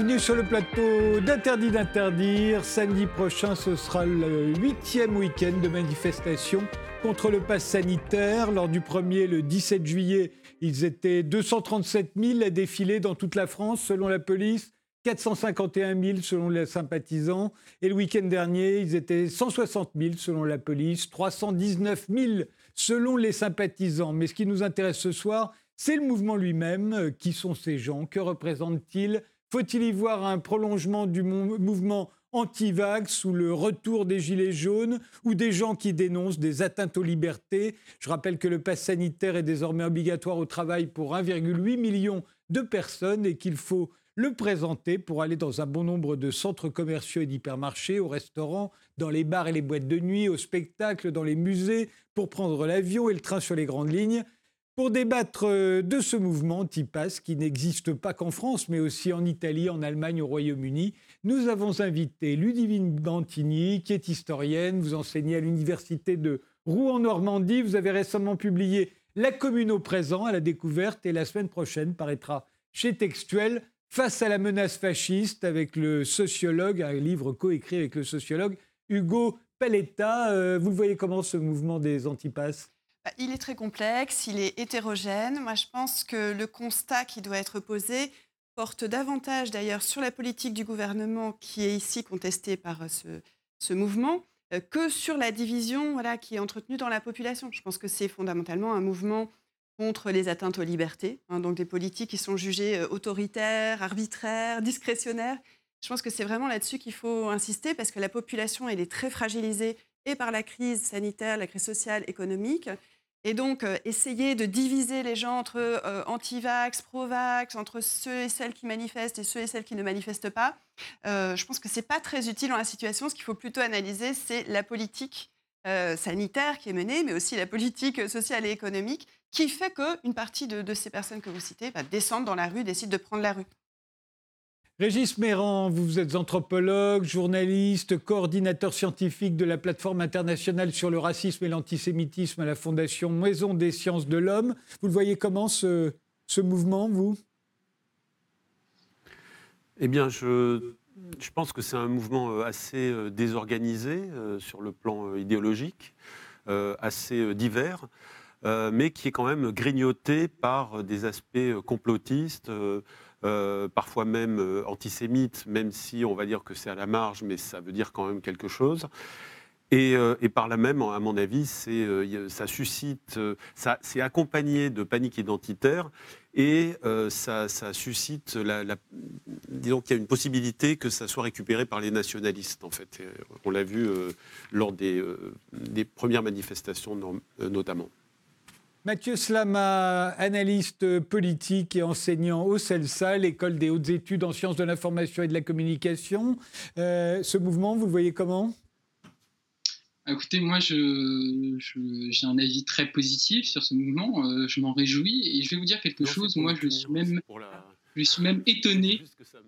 bienvenue sur le plateau d'Interdit d'interdire. Samedi prochain, ce sera le huitième week-end de manifestation contre le pass sanitaire. Lors du premier, le 17 juillet, ils étaient 237 000 à défiler dans toute la France, selon la police. 451 000 selon les sympathisants. Et le week-end dernier, ils étaient 160 000 selon la police, 319 000 selon les sympathisants. Mais ce qui nous intéresse ce soir, c'est le mouvement lui-même. Qui sont ces gens? Que représentent-ils? Faut-il y voir un prolongement du mouvement anti-vax ou le retour des gilets jaunes ou des gens qui dénoncent des atteintes aux libertés? Je rappelle que le pass sanitaire est désormais obligatoire au travail pour 1,8 million de personnes et qu'il faut le présenter pour aller dans un bon nombre de centres commerciaux et d'hypermarchés, aux restaurants, dans les bars et les boîtes de nuit, aux spectacles, dans les musées, pour prendre l'avion et le train sur les grandes lignes. Pour débattre euh, de ce mouvement TIPAS qui n'existe pas qu'en France, mais aussi en Italie, en Allemagne, au Royaume-Uni, nous avons invité Ludivine Bantigny, qui est historienne. Vous enseignez à l'université de Rouen-Normandie. Vous avez récemment publié La commune au présent, à la découverte, et la semaine prochaine paraîtra chez Textuel Face à la menace fasciste, avec le sociologue, un livre coécrit avec le sociologue Hugo Paletta. Euh, vous le voyez comment ce mouvement des antipasses? Il est très complexe, il est hétérogène. Moi, je pense que le constat qui doit être posé porte davantage d'ailleurs sur la politique du gouvernement qui est ici contestée par euh, ce, mouvement euh, que sur la division voilà, qui est entretenue dans la population. Je pense que c'est fondamentalement un mouvement contre les atteintes aux libertés, hein, donc des politiques qui sont jugées euh, autoritaires, arbitraires, discrétionnaires. Je pense que c'est vraiment là-dessus qu'il faut insister parce que la population, elle est très fragilisée et par la crise sanitaire, la crise sociale, économique, et donc, euh, essayer de diviser les gens entre euh, anti-vax, pro-vax, entre ceux et celles qui manifestent et ceux et celles qui ne manifestent pas, euh, je pense que ce n'est pas très utile dans la situation. Ce qu'il faut plutôt analyser, c'est la politique sanitaire qui est menée, mais aussi la politique sociale et économique, qui fait qu'une partie de, ces personnes que vous citez va descendre dans la rue, décide de prendre la rue. Régis Méran, vous êtes anthropologue, journaliste, coordinateur scientifique de la plateforme internationale sur le racisme et l'antisémitisme à la Fondation Maison des sciences de l'homme. Vous le voyez comment ce, mouvement, vous? Eh bien, je, je pense que c'est un mouvement euh, assez euh, désorganisé euh, sur le plan idéologique, assez divers. mais qui est quand même grignoté par des aspects complotistes, euh, parfois même euh, antisémite, même si on va dire que c'est à la marge, mais ça veut dire quand même quelque chose. Et, euh, par là même, à mon avis, ça suscite, ça, c'est accompagné de panique identitaire et ça, suscite, disons qu'il y a une possibilité que ça soit récupéré par les nationalistes, en fait. on l'a vu lors des, premières manifestations, notamment. Mathieu Slama, analyste politique et enseignant au CELSA, l'école des hautes études en sciences de l'information et de la communication. Euh, ce mouvement, vous le voyez comment? Écoutez, moi, j'ai un avis très positif sur ce mouvement. Euh, je m'en réjouis et je vais vous dire quelque chose. Moi, je suis même, je suis même étonné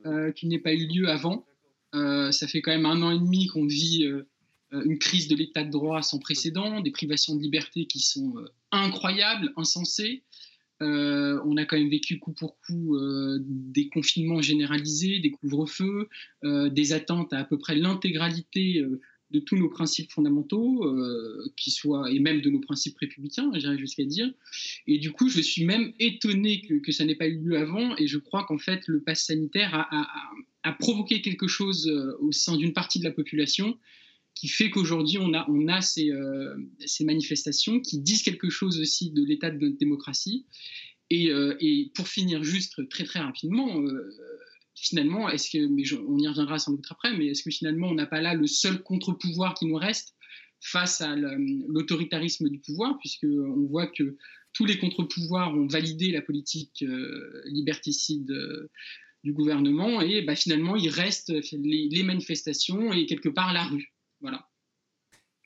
euh, qu'il n'ait pas eu lieu avant. ça fait quand même un an et demi qu'on vit euh, une crise de l'état de droit sans précédent, des privations de liberté qui sont euh, incroyables, insensées. Euh, on a quand même vécu coup pour coup des confinements généralisés, des couvre-feux, des attentes à à peu près l'intégralité de tous nos principes fondamentaux, qui soient, et même de nos principes républicains, j'irais jusqu'à dire. Et du coup, je suis même étonné que, ça n'ait pas eu lieu avant, et je crois qu'en fait, le pass sanitaire a, a provoqué quelque chose au sein d'une partie de la population qui fait qu'aujourd'hui, on a, on a ces, euh, ces, manifestations qui disent quelque chose aussi de l'état de notre démocratie. Et, euh, et, pour finir juste très très rapidement, euh, finalement, est-ce que, mais on y reviendra sans doute après, mais est-ce que finalement on n'a pas là le seul contre-pouvoir qui nous reste face à l'autoritarisme du pouvoir, puisqu'on voit que tous les contre-pouvoirs ont validé la politique liberticide du gouvernement, et bah, finalement il reste les, les manifestations et quelque part la rue. Voilà.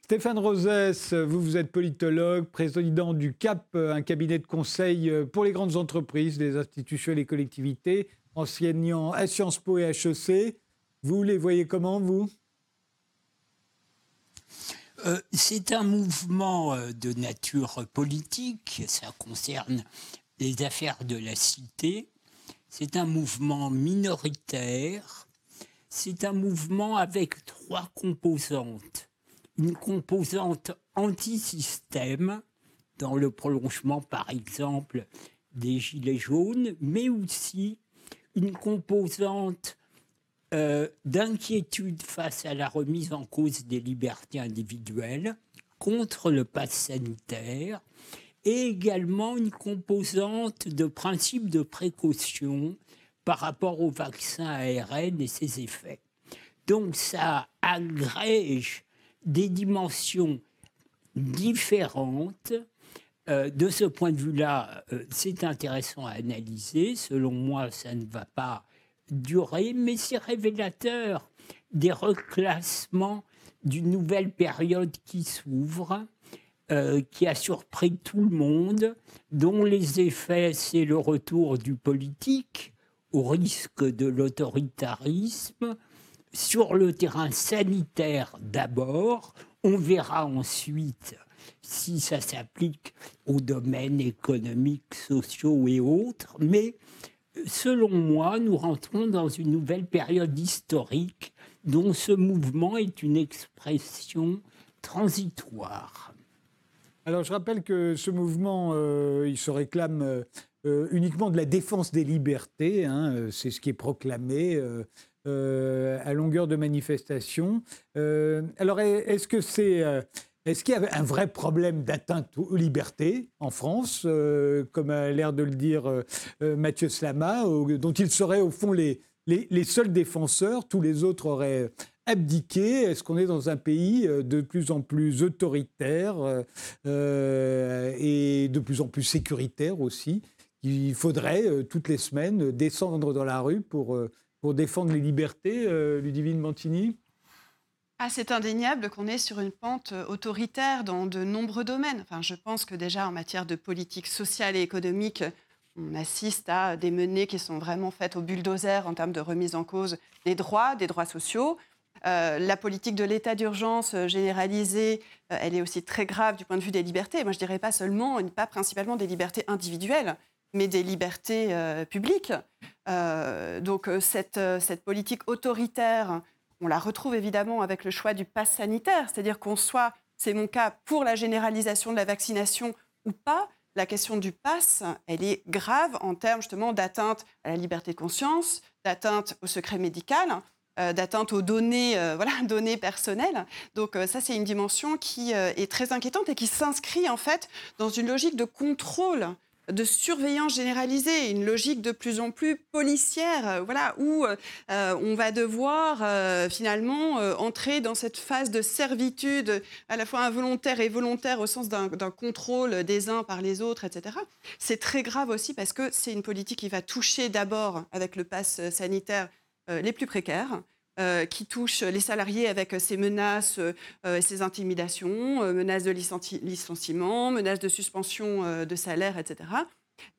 Stéphane Rosès, vous, vous êtes politologue, président du CAP, un cabinet de conseil pour les grandes entreprises, les institutions et les collectivités, enseignant à Sciences Po et HEC. Vous les voyez comment, vous? Euh, C'est un mouvement euh, de nature politique, ça concerne les affaires de la cité, c'est un mouvement minoritaire, c'est un mouvement avec trois composantes. Une composante anti-système, dans le prolongement par exemple des Gilets jaunes, mais aussi une composante euh, d'inquiétude face à la remise en cause des libertés individuelles contre le pass sanitaire et également une composante de principe de précaution par rapport au vaccin ARN et ses effets. Donc ça agrège des dimensions différentes. Euh, de ce point de vue-là, euh, c'est intéressant à analyser. Selon moi, ça ne va pas durer, mais c'est révélateur des reclassements d'une nouvelle période qui s'ouvre euh, qui a surpris tout le monde, dont les effets, c'est le retour du politique au risque de l'autoritarisme, sur le terrain sanitaire d'abord, on verra ensuite si ça s'applique aux domaines économiques, sociaux et autres, mais selon moi, nous rentrons dans une nouvelle période historique dont ce mouvement est une expression transitoire. Alors je rappelle que ce mouvement, euh, il se réclame euh, euh, uniquement de la défense des libertés, hein, c'est ce qui est proclamé à longueur de manifestation. alors est-ce que c'est... est-ce qu'il y a un vrai problème d'atteinte aux libertés en France, comme a l'air de le dire Mathieu Slama, dont il serait au fond les, les, seuls défenseurs, tous les autres auraient abdiquer Est-ce qu'on est dans un pays euh, de plus en plus autoritaire euh, euh, et de plus en plus sécuritaire aussi Il faudrait toutes les semaines descendre dans la rue pour, pour défendre les libertés, Ludivine Mantini ah, c'est indéniable qu'on est sur une pente autoritaire dans de nombreux domaines. Enfin, je pense que déjà en matière de politique sociale et économique, on assiste à des menées qui sont vraiment faites au bulldozer en termes de remise en cause des droits, des droits sociaux. Euh, la politique de l'état d'urgence euh, généralisée, euh, elle est aussi très grave du point de vue des libertés. Moi, je dirais pas seulement, pas principalement des libertés individuelles, mais des libertés publiques. donc, cette, cette, politique autoritaire, on la retrouve évidemment avec le choix du pass sanitaire, c'est-à-dire qu'on soit, c'est mon cas, pour la généralisation de la vaccination ou pas. La question du pass, elle est grave en termes justement d'atteinte à la liberté de conscience, d'atteinte au secret médical. Euh, d'atteinte aux données, euh, voilà, données personnelles. Donc euh, ça, c'est une dimension qui est très inquiétante et qui s'inscrit en fait dans une logique de contrôle de surveillance généralisée, une logique de plus en plus policière, voilà, où on va devoir finalement entrer dans cette phase de servitude à la fois involontaire et volontaire au sens d'un contrôle des uns par les autres, etc. C'est très grave aussi parce que c'est une politique qui va toucher d'abord avec le pass sanitaire les plus précaires, euh, qui touchent les salariés avec ces menaces, euh, ces intimidations, menaces de licenciement, menaces de suspension de salaire, etc.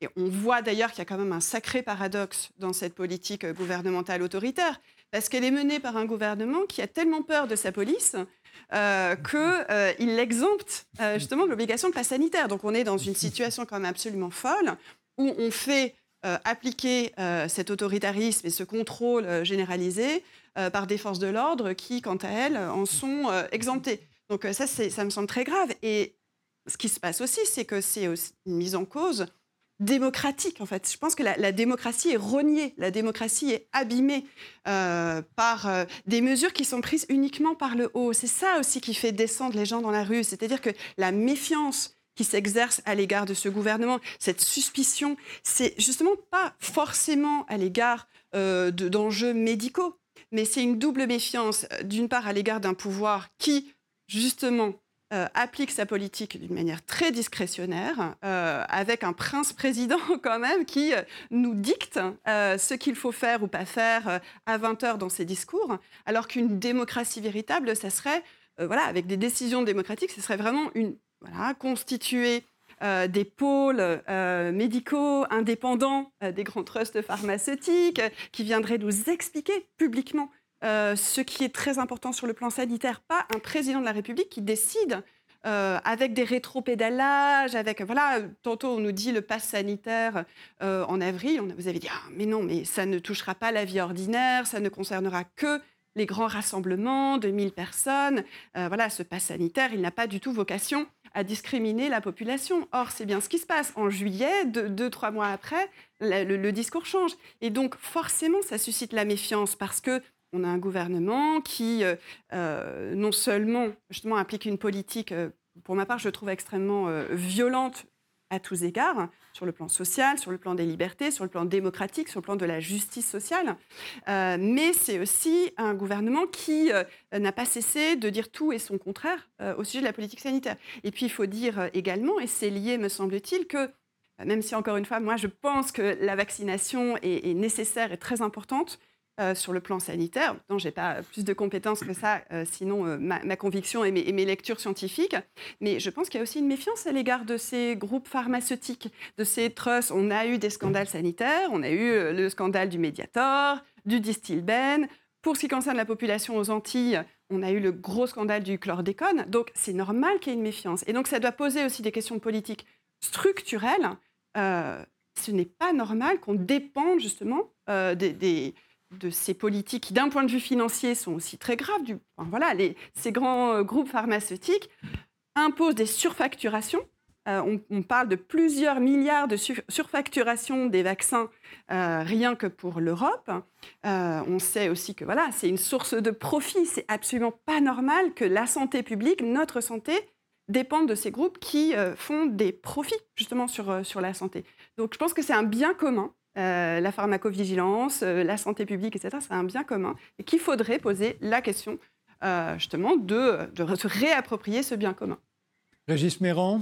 Et on voit d'ailleurs qu'il y a quand même un sacré paradoxe dans cette politique gouvernementale autoritaire, parce qu'elle est menée par un gouvernement qui a tellement peur de sa police euh, qu'il l'exempte justement de l'obligation de passe sanitaire. Donc on est dans une situation quand même absolument folle, où on fait euh, appliquer euh, cet autoritarisme et ce contrôle euh, généralisé par des forces de l'ordre qui, quant à elles, en sont exemptées. Donc ça, ça me semble très grave. Et ce qui se passe aussi, c'est que c'est une mise en cause démocratique, en fait. Je pense que la, démocratie est reniée, la démocratie est abîmée par des mesures qui sont prises uniquement par le haut. C'est ça aussi qui fait descendre les gens dans la rue. C'est-à-dire que la méfiance qui s'exerce à l'égard de ce gouvernement, cette suspicion, c'est justement pas forcément à l'égard euh, d'enjeux médicaux, mais c'est une double méfiance, d'une part à l'égard d'un pouvoir qui, justement, euh, applique sa politique d'une manière très discrétionnaire, euh, avec un prince-président quand même qui nous dicte ce qu'il faut faire ou pas faire à 20 heures dans ses discours, alors qu'une démocratie véritable, ça serait, voilà, avec des décisions démocratiques, ce serait vraiment une voilà, constituer euh, des pôles euh, médicaux indépendants euh, des grands trusts pharmaceutiques qui viendraient nous expliquer publiquement ce qui est très important sur le plan sanitaire, pas un président de la République qui décide avec des rétro-pédalages, avec voilà, tantôt on nous dit le pass sanitaire en avril, on vous avez dit ah, mais non, mais ça ne touchera pas la vie ordinaire, ça ne concernera que les grands rassemblements de 1000 personnes. voilà, ce pass sanitaire, il n'a pas du tout vocation discriminer la population. Or, c'est bien ce qui se passe. En juillet, deux, trois mois après, le, discours change. Et donc, forcément, ça suscite la méfiance parce que on a un gouvernement qui, euh, euh, non seulement justement implique une politique, euh, pour ma part, je trouve extrêmement violente à tous égards, sur le plan social, sur le plan des libertés, sur le plan démocratique, sur le plan de la justice sociale. Euh, mais c'est aussi un gouvernement qui euh, n'a pas cessé de dire tout et son contraire euh, au sujet de la politique sanitaire. Et puis il faut dire également, et c'est lié, me semble-t-il, que même si encore une fois, moi je pense que la vaccination est nécessaire et très importante, euh, sur le plan sanitaire. Je n'ai pas plus de compétences que ça, euh, sinon euh, ma, conviction et mes, lectures scientifiques. Mais je pense qu'il y a aussi une méfiance à l'égard de ces groupes pharmaceutiques, de ces trusts. On a eu des scandales sanitaires, on a eu le scandale du Mediator, du Distilben. Pour ce qui concerne la population aux Antilles, on a eu le gros scandale du chlordécone. Donc c'est normal qu'il y ait une méfiance. Et donc ça doit poser aussi des questions politiques structurelles. ce n'est pas normal qu'on dépende justement des de ces politiques qui, d'un point de vue financier, sont aussi très graves. Voilà, ces grands euh, groupes pharmaceutiques imposent des surfacturations. Euh, on, parle de plusieurs milliards de surfacturation des vaccins euh, rien que pour l'Europe. on sait aussi que voilà, c'est une source de profit. C'est absolument pas normal que la santé publique, notre santé, dépende de ces groupes qui font des profits justement sur, sur la santé. Donc je pense que c'est un bien commun euh, la pharmacovigilance, euh, la santé publique, etc., c'est un bien commun et qu'il faudrait poser la question euh, justement de, de, se réapproprier ce bien commun. Régis Méran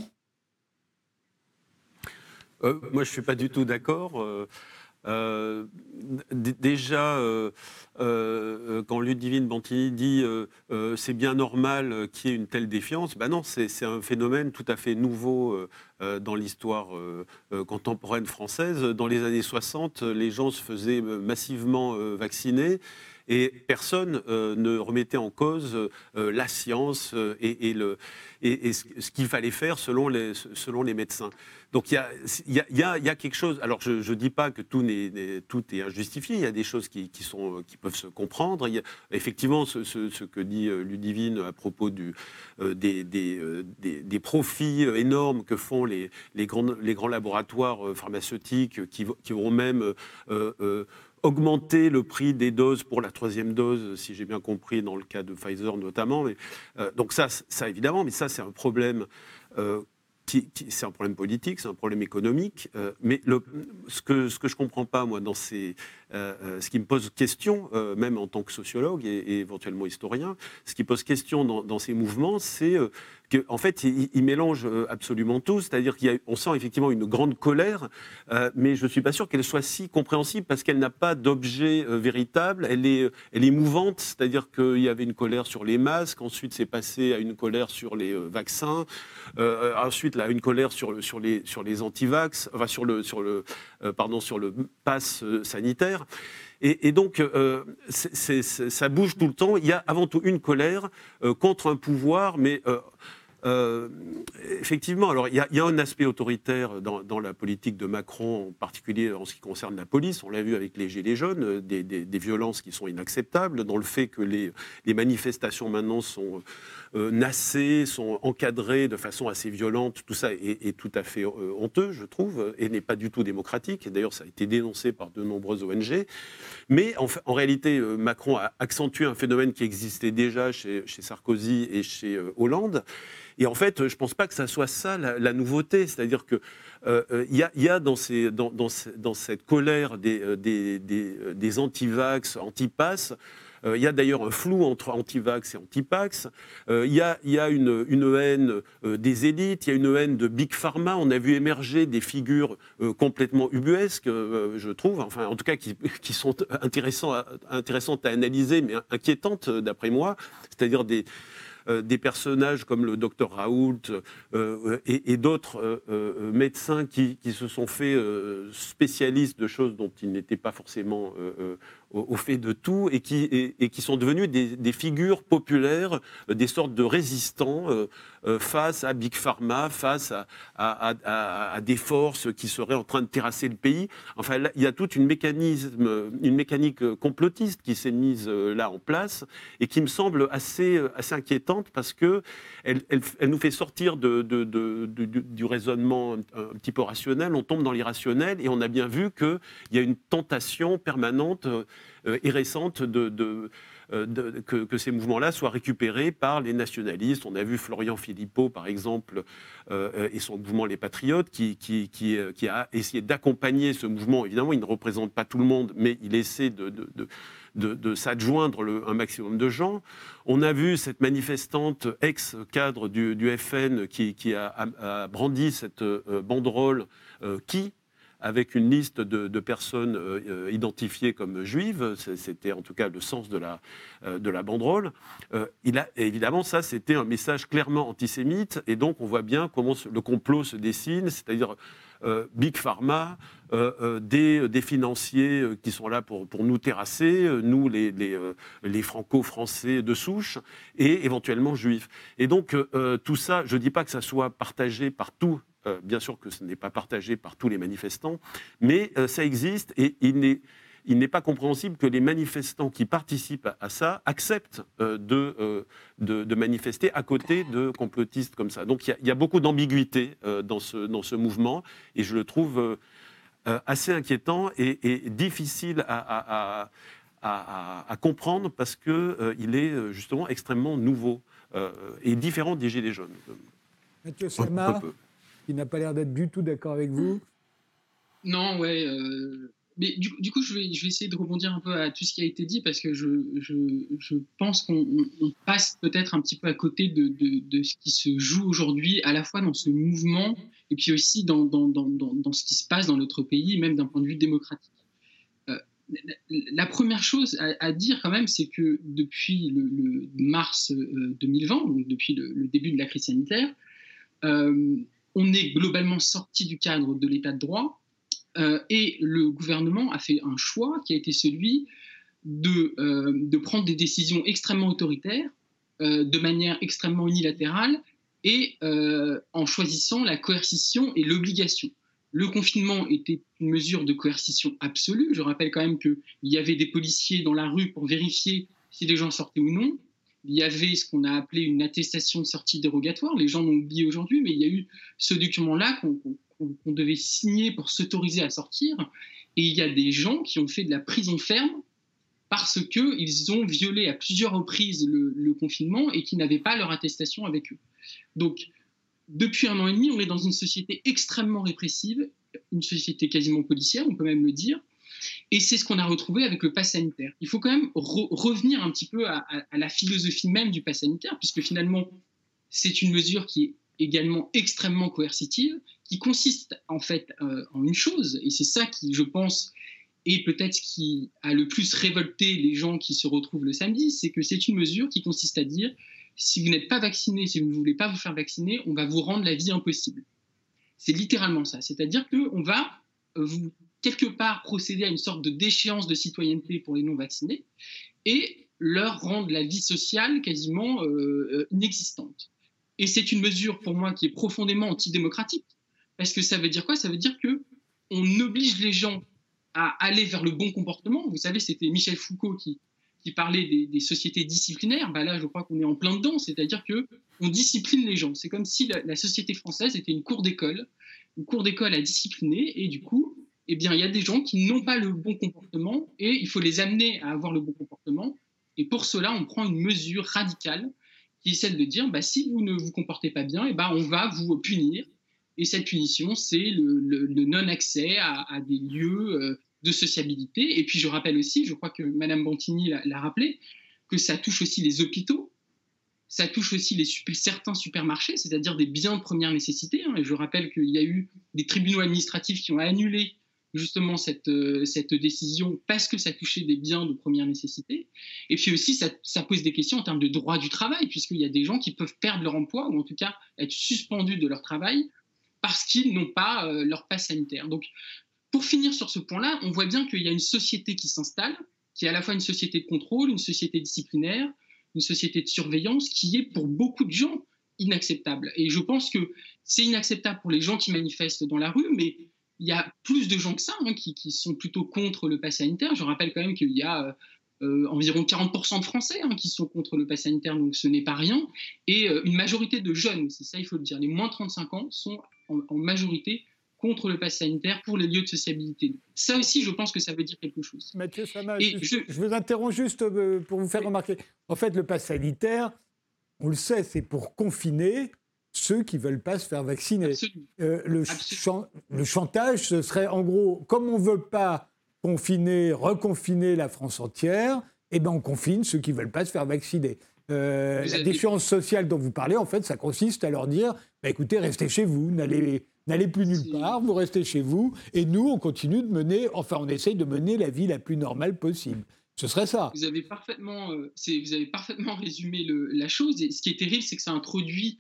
Moi, je ne suis pas du tout d'accord. Déjà, quand Ludivine Bantini dit c'est bien normal qu'il y ait une telle défiance, ben non, c'est un phénomène tout à fait nouveau euh, dans l'histoire euh, euh, contemporaine française. Dans les années 60, les gens se faisaient massivement vacciner et personne ne remettait en cause la science et, le, et, ce qu'il fallait faire selon les, médecins. Donc il y a, quelque chose. Alors je ne dis pas que tout, est, injustifié. Il y a des choses qui, peuvent se comprendre. Y effectivement, ce, que dit Ludivine à propos des, profits énormes que font les, grands, laboratoires euh, pharmaceutiques qui, vont même euh, euh, augmenter le prix des doses pour la troisième dose, si j'ai bien compris, dans le cas de Pfizer notamment. Mais, donc ça, ça, évidemment, mais ça, c'est un problème c'est un problème politique, c'est un problème économique. mais le, ce, que, ce que je ne comprends pas, moi, dans ces, ce qui me pose question, même en tant que sociologue et, éventuellement historien, ce qui pose question dans, ces mouvements, c'est qu'en fait, il, mélange euh, absolument tout. C'est-à-dire qu'on sent effectivement une grande colère, euh, mais je ne suis pas sûr qu'elle soit si compréhensible parce qu'elle n'a pas d'objet euh, véritable. Elle est, elle est mouvante, c'est-à-dire qu'il y avait une colère sur les masques, ensuite c'est passé à une colère sur les vaccins, ensuite là, une colère sur, sur les, sur les antivax, enfin sur le, sur le, pardon, sur le pass sanitaire. Et, donc, ça bouge tout le temps. Il y a avant tout une colère contre un pouvoir, mais euh, effectivement, alors il y, a un aspect autoritaire dans, la politique de Macron, en particulier en ce qui concerne la police. On l'a vu avec les Gilets jaunes, euh, des, violences qui sont inacceptables, dans le fait que les, manifestations maintenant sont euh, nassées, sont encadrées de façon assez violente. Tout ça est, tout à fait honteux, je trouve, et n'est pas du tout démocratique. D'ailleurs, ça a été dénoncé par de nombreuses ONG. Mais en, réalité, Macron a accentué un phénomène qui existait déjà chez Sarkozy et chez Hollande. Et en fait, je pense pas que ça soit ça la, nouveauté. C'est-à-dire qu'il euh, euh, y, a, dans, ces, dans, dans, cette colère des, euh, des, des, anti-vax, anti-pass, il y a d'ailleurs un flou entre anti-vax et anti-pax. Il y, a, y a une, une haine des élites, il y a une haine de Big Pharma. On a vu émerger des figures complètement ubuesques, je trouve, enfin en tout cas qui, qui sont intéressantes à analyser, mais inquiétantes d'après moi. C'est-à-dire des, des personnages comme le docteur Raoult euh, et, d'autres euh, médecins qui, se sont faits spécialistes de choses dont ils n'étaient pas forcément au, fait de tout et qui, et, qui sont devenus des, figures populaires, euh, des sortes de résistants euh, euh, face à Big Pharma, face à, des forces qui seraient en train de terrasser le pays. Enfin, il y a toute une, mécanisme, une mécanique complotiste qui s'est mise là en place et qui me semble assez, assez inquiétante parce que elle, elle, nous fait sortir de, du, raisonnement un, petit peu rationnel, on tombe dans l'irrationnel et on a bien vu qu'il y a une tentation permanente et récente euh, que, ces mouvements-là soient récupérés par les nationalistes. On a vu Florian Philippot, par exemple, euh, et son mouvement Les Patriotes, qui, a essayé d'accompagner ce mouvement. Évidemment, il ne représente pas tout le monde, mais il essaie de, de, s'adjoindre un maximum de gens. On a vu cette manifestante ex-cadre du, FN qui, a, brandi cette banderole qui avec une liste de, personnes euh, euh, identifiées comme juives. C'était en tout cas le sens de la, euh, de la banderole. évidemment, ça, c'était un message clairement antisémite. Et donc, on voit bien comment le complot se dessine, c'est-à-dire Big Pharma, des, des, financiers qui sont là pour, pour nous terrasser, nous, les, les, les franco-français de souche, et éventuellement juifs. Et donc, tout ça, je ne dis pas que ça soit partagé par tous euh, bien sûr que ce n'est pas partagé par tous les manifestants, mais euh, ça existe et il n'est il n'est pas compréhensible que les manifestants qui participent à ça acceptent euh, de, de, manifester à côté de complotistes comme ça. Donc il y, a beaucoup d'ambiguïté dans, ce, dans ce mouvement et je le trouve assez inquiétant et, difficile à, à, comprendre parce qu'il est justement extrêmement nouveau et différent des Gilets jaunes. Mathieu qui n'a pas l'air d'être du tout d'accord avec vous. Non, ouais. Euh, mais du, coup, je vais, essayer de rebondir un peu à tout ce qui a été dit parce que je, pense qu'on passe peut-être un petit peu à côté de, ce qui se joue aujourd'hui, à la fois dans ce mouvement et puis aussi dans, ce qui se passe dans notre pays, même d'un point de vue démocratique. Euh, la première chose à, dire quand même, c'est que depuis le, mars 2020, euh, donc depuis le, début de la crise sanitaire, on est globalement sorti du cadre de l'état de droit euh, et le gouvernement a fait un choix qui a été celui de, euh, prendre des décisions extrêmement autoritaires, euh, de manière extrêmement unilatérale et en choisissant la coercition et l'obligation. Le confinement était une mesure de coercition absolue. Je rappelle quand même qu'il y avait des policiers dans la rue pour vérifier si les gens sortaient ou non il y avait ce qu'on a appelé une attestation de sortie dérogatoire. Les gens l'ont oublié aujourd'hui, mais il y a eu ce document-là qu'on devait signer pour s'autoriser à sortir. Et il y a des gens qui ont fait de la prison ferme parce qu'ils ont violé à plusieurs reprises le, confinement et qui n'avaient pas leur attestation avec eux. Donc, depuis un an et demi, on est dans une société extrêmement répressive, une société quasiment policière, on peut même le dire, et c'est ce qu'on a retrouvé avec le pass sanitaire. Il faut quand même revenir un petit peu à, la philosophie même du pass sanitaire, puisque finalement, c'est une mesure qui est également extrêmement coercitive, qui consiste en fait euh, en une chose, et c'est ça qui, je pense, est peut-être ce qui a le plus révolté les gens qui se retrouvent le samedi, c'est que c'est une mesure qui consiste à dire si vous n'êtes pas vacciné, si vous ne voulez pas vous faire vacciner, on va vous rendre la vie impossible. C'est littéralement ça. C'est-à-dire qu'on va vous quelque part procéder à une sorte de déchéance de citoyenneté pour les non-vaccinés et leur rendre la vie sociale quasiment euh, euh, inexistante. Et c'est une mesure pour moi qui est profondément antidémocratique, parce que ça veut dire quoi? Ça veut dire que on oblige les gens à aller vers le bon comportement. Vous savez, c'était Michel Foucault qui, parlait des, sociétés disciplinaires. Bah là, je crois qu'on est en plein dedans, c'est-à-dire que on discipline les gens. C'est comme si la société française était une cour d'école, une cour d'école à discipliner, et du coup, eh bien, il y a des gens qui n'ont pas le bon comportement et il faut les amener à avoir le bon comportement. Et pour cela, on prend une mesure radicale qui est celle de dire, bah, si vous ne vous comportez pas bien, eh ben, on va vous punir. Et cette punition, c'est le, non-accès à, des lieux euh, de sociabilité. Et puis, je rappelle aussi, je crois que Madame Bantini l'a rappelé, que ça touche aussi les hôpitaux, ça touche aussi certains supermarchés, c'est-à-dire des biens de première nécessité. Hein. Et je rappelle qu'il y a eu des tribunaux administratifs qui ont annulé justement cette, euh, cette décision parce que ça touchait des biens de première nécessité. Et puis aussi, ça, pose des questions en termes de droit du travail, puisqu'il y a des gens qui peuvent perdre leur emploi ou en tout cas être suspendus de leur travail parce qu'ils n'ont pas euh, leur passe sanitaire. Donc, pour finir sur ce point-là, on voit bien qu'il y a une société qui s'installe qui est à la fois une société de contrôle, une société disciplinaire, une société de surveillance, qui est pour beaucoup de gens inacceptable. Et je pense que c'est inacceptable pour les gens qui manifestent dans la rue, mais il y a plus de gens que ça hein, qui, sont plutôt contre le pass sanitaire. Je rappelle quand même qu'il y a euh, environ 40% de Français hein, qui sont contre le pass sanitaire, donc ce n'est pas rien. Et euh, une majorité de jeunes, c'est ça il faut le dire, les moins 35 ans sont en, majorité contre le pass sanitaire pour les lieux de sociabilité. Ça aussi, je pense que ça veut dire quelque chose. Mathieu Sama, je, je, vous interromps juste euh, pour vous faire remarquer. En fait, le pass sanitaire, on le sait, c'est pour confiner ceux qui ne veulent pas se faire vacciner. Euh, le, le, chantage, ce serait en gros, comme on ne veut pas confiner, reconfiner la France entière, eh ben on confine ceux qui ne veulent pas se faire vacciner. Euh, la défiance sociale dont vous parlez, en fait, ça consiste à leur dire bah, écoutez, restez chez vous, n'allez plus nulle part, vous restez chez vous, et nous, on continue de mener, enfin, on essaye de mener la vie la plus normale possible. Ce serait ça. Vous avez parfaitement, euh, vous avez parfaitement résumé le, la chose. Et ce qui est terrible, c'est que ça introduit,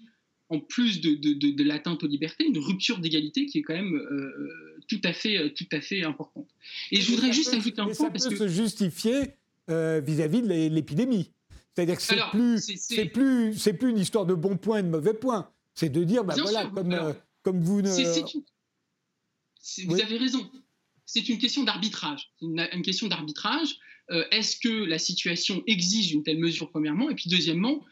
en plus de, de, de, l'atteinte aux libertés, une rupture d'égalité qui est quand même euh, tout, à fait, euh, tout à fait importante. Et, je voudrais juste ajouter un point. Ça parce peut que... se justifier vis-à-vis de l'épidémie. C'est-à-dire que c'est plus, c'est plus, c'est plus une histoire de bons points et de mauvais points. C'est de dire, bah voilà, comme, comme vous ne. Vous avez raison. C'est une question d'arbitrage. Une, une question d'arbitrage. Euh, est-ce que la situation exige une telle mesure, premièrement? Et puis, deuxièmement,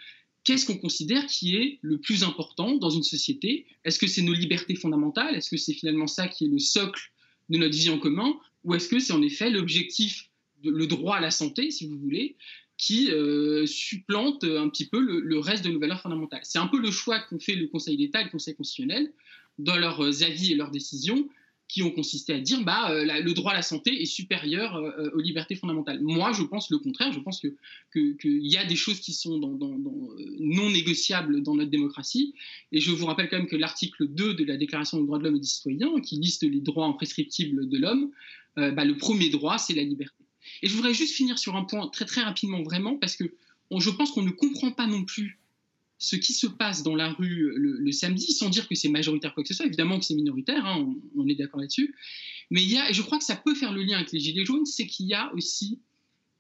qu'est-ce qu'on considère qui est le plus important dans une société? Est-ce que c'est nos libertés fondamentales? Est-ce que c'est finalement ça qui est le socle de notre vie en commun? Ou est-ce que c'est en effet l'objectif, le droit à la santé, si vous voulez, qui euh, supplante un petit peu le, reste de nos valeurs fondamentales? C'est un peu le choix qu'ont fait le Conseil d'État et le Conseil constitutionnel dans leurs avis et leurs décisions qui ont consisté à dire bah, euh, le droit à la santé est supérieur euh, euh, aux libertés fondamentales. Moi, je pense le contraire. Je pense qu'il que, y a des choses qui sont non négociables dans notre démocratie. Et je vous rappelle quand même que l'article 2 de la Déclaration des droits de l'homme et des citoyens, qui liste les droits imprescriptibles de l'homme, bah, le premier droit, c'est la liberté. Et je voudrais juste finir sur un point très très rapidement, vraiment, parce que je pense qu'on ne comprend pas non plus ce qui se passe dans la rue le, samedi, sans dire que c'est majoritaire quoi que ce soit, évidemment que c'est minoritaire, hein, on, est d'accord là-dessus, mais il y a, et je crois que ça peut faire le lien avec les Gilets jaunes, c'est qu'il y a aussi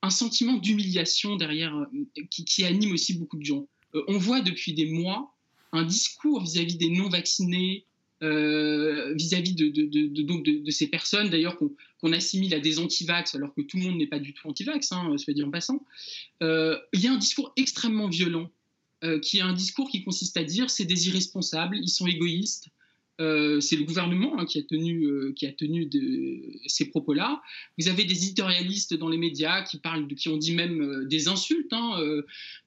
un sentiment d'humiliation derrière, euh, qui, anime aussi beaucoup de gens. Euh, on voit depuis des mois un discours vis-à-vis des non-vaccinés, euh, vis-à-vis de, de, ces personnes, d'ailleurs, qu'on assimile à des anti-vax, alors que tout le monde n'est pas du tout anti-vax, hein, soit dit en passant. il y a un discours extrêmement violent euh, qui a un discours qui consiste à dire c'est des irresponsables, ils sont égoïstes. Euh, c'est le gouvernement hein, qui a tenu, euh, qui a tenu ces propos-là. Vous avez des éditorialistes dans les médias qui parlent, qui ont dit même des insultes, hein,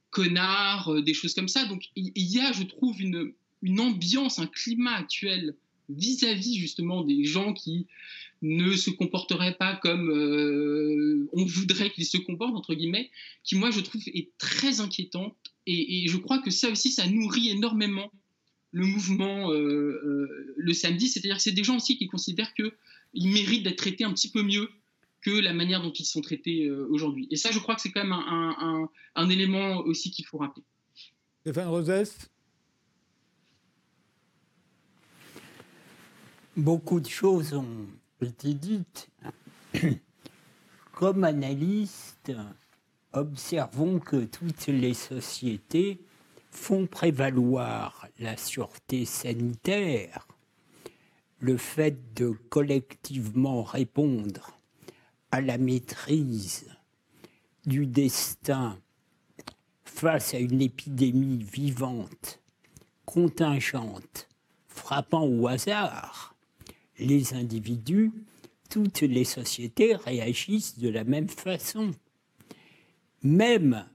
connards, des choses comme ça. Donc il y, a, je trouve, une, une ambiance, un climat actuel vis-à-vis justement des gens qui ne se comporteraient pas comme on voudrait qu'ils se comportent, entre guillemets, qui moi je trouve est très inquiétante et, je crois que ça aussi, ça nourrit énormément le mouvement euh, euh, le samedi. C'est-à-dire que c'est des gens aussi qui considèrent qu'ils méritent d'être traités un petit peu mieux que la manière dont ils sont traités euh, aujourd'hui. Et ça, je crois que c'est quand même un, élément aussi qu'il faut rappeler. Stéphane Rosès Beaucoup de choses ont été dites. Comme analyste, observons que toutes les sociétés font prévaloir la sûreté sanitaire, le fait de collectivement répondre à la maîtrise du destin face à une épidémie vivante, contingente, frappant au hasard les individus, toutes les sociétés réagissent de la même façon même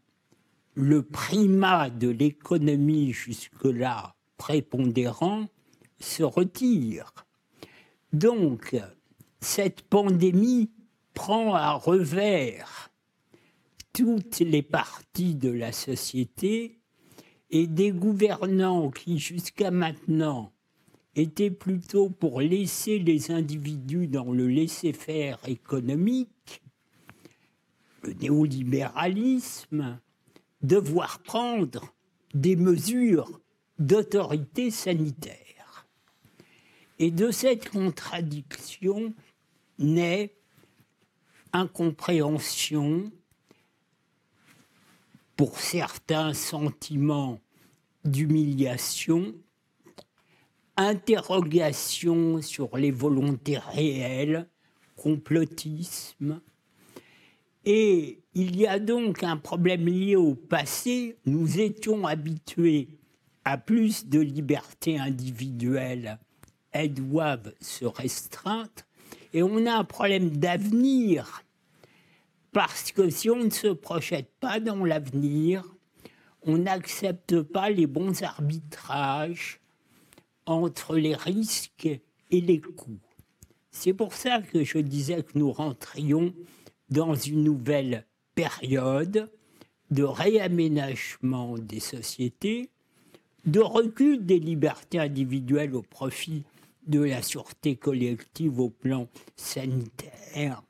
le primat de l'économie jusque-là prépondérant se retire. Donc, cette pandémie prend à revers toutes les parties de la société et des gouvernants qui jusqu'à maintenant étaient plutôt pour laisser les individus dans le laisser-faire économique le néolibéralisme, devoir prendre des mesures d'autorité sanitaire. Et de cette contradiction naît incompréhension, pour certains sentiments d'humiliation, interrogation sur les volontés réelles, complotisme. Et il y a donc un problème lié au passé. Nous étions habitués à plus de liberté individuelle. Elles doivent se restreindre. Et on a un problème d'avenir. Parce que si on ne se projette pas dans l'avenir, on n'accepte pas les bons arbitrages entre les risques et les coûts. C'est pour ça que je disais que nous rentrions dans une nouvelle période de réaménagement des sociétés, de recul des libertés individuelles au profit de la sûreté collective au plan sanitaire.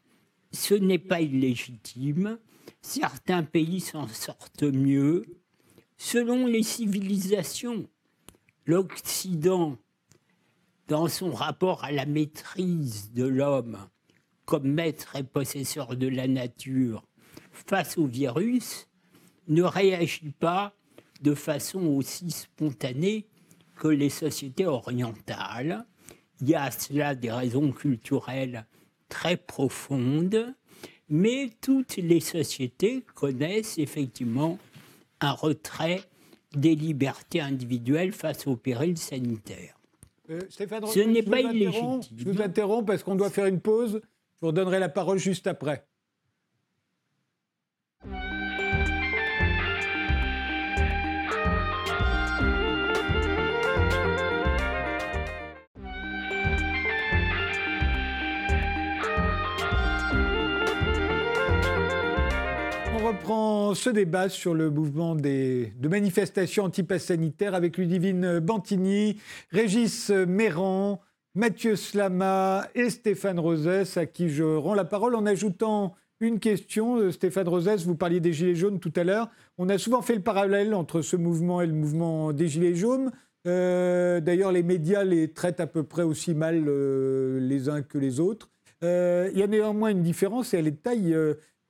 Ce n'est pas illégitime. Certains pays s'en sortent mieux. Selon les civilisations, l'Occident, dans son rapport à la maîtrise de l'homme comme maître et possesseur de la nature face au virus, ne réagit pas de façon aussi spontanée que les sociétés orientales. Il y a à cela des raisons culturelles très profondes, mais toutes les sociétés connaissent effectivement un retrait des libertés individuelles face au péril sanitaire. Euh, Stéphane Ce n'est pas illégitime. Je vous interromps parce qu'on doit faire une pause. Je vous donnerai la parole juste après. Reprend ce débat sur le mouvement de manifestations anti-pass sanitaire avec Ludivine Bantini, Régis Méran, Mathieu Slama et Stéphane Rosès, à qui je rends la parole en ajoutant une question. Euh, Stéphane Rosès, vous parliez des Gilets jaunes tout à l'heure. On a souvent fait le parallèle entre ce mouvement et le mouvement des Gilets jaunes. Euh, d'ailleurs, les médias les traitent à peu près aussi mal euh, les uns que les autres. il y a néanmoins une différence et elle est de taille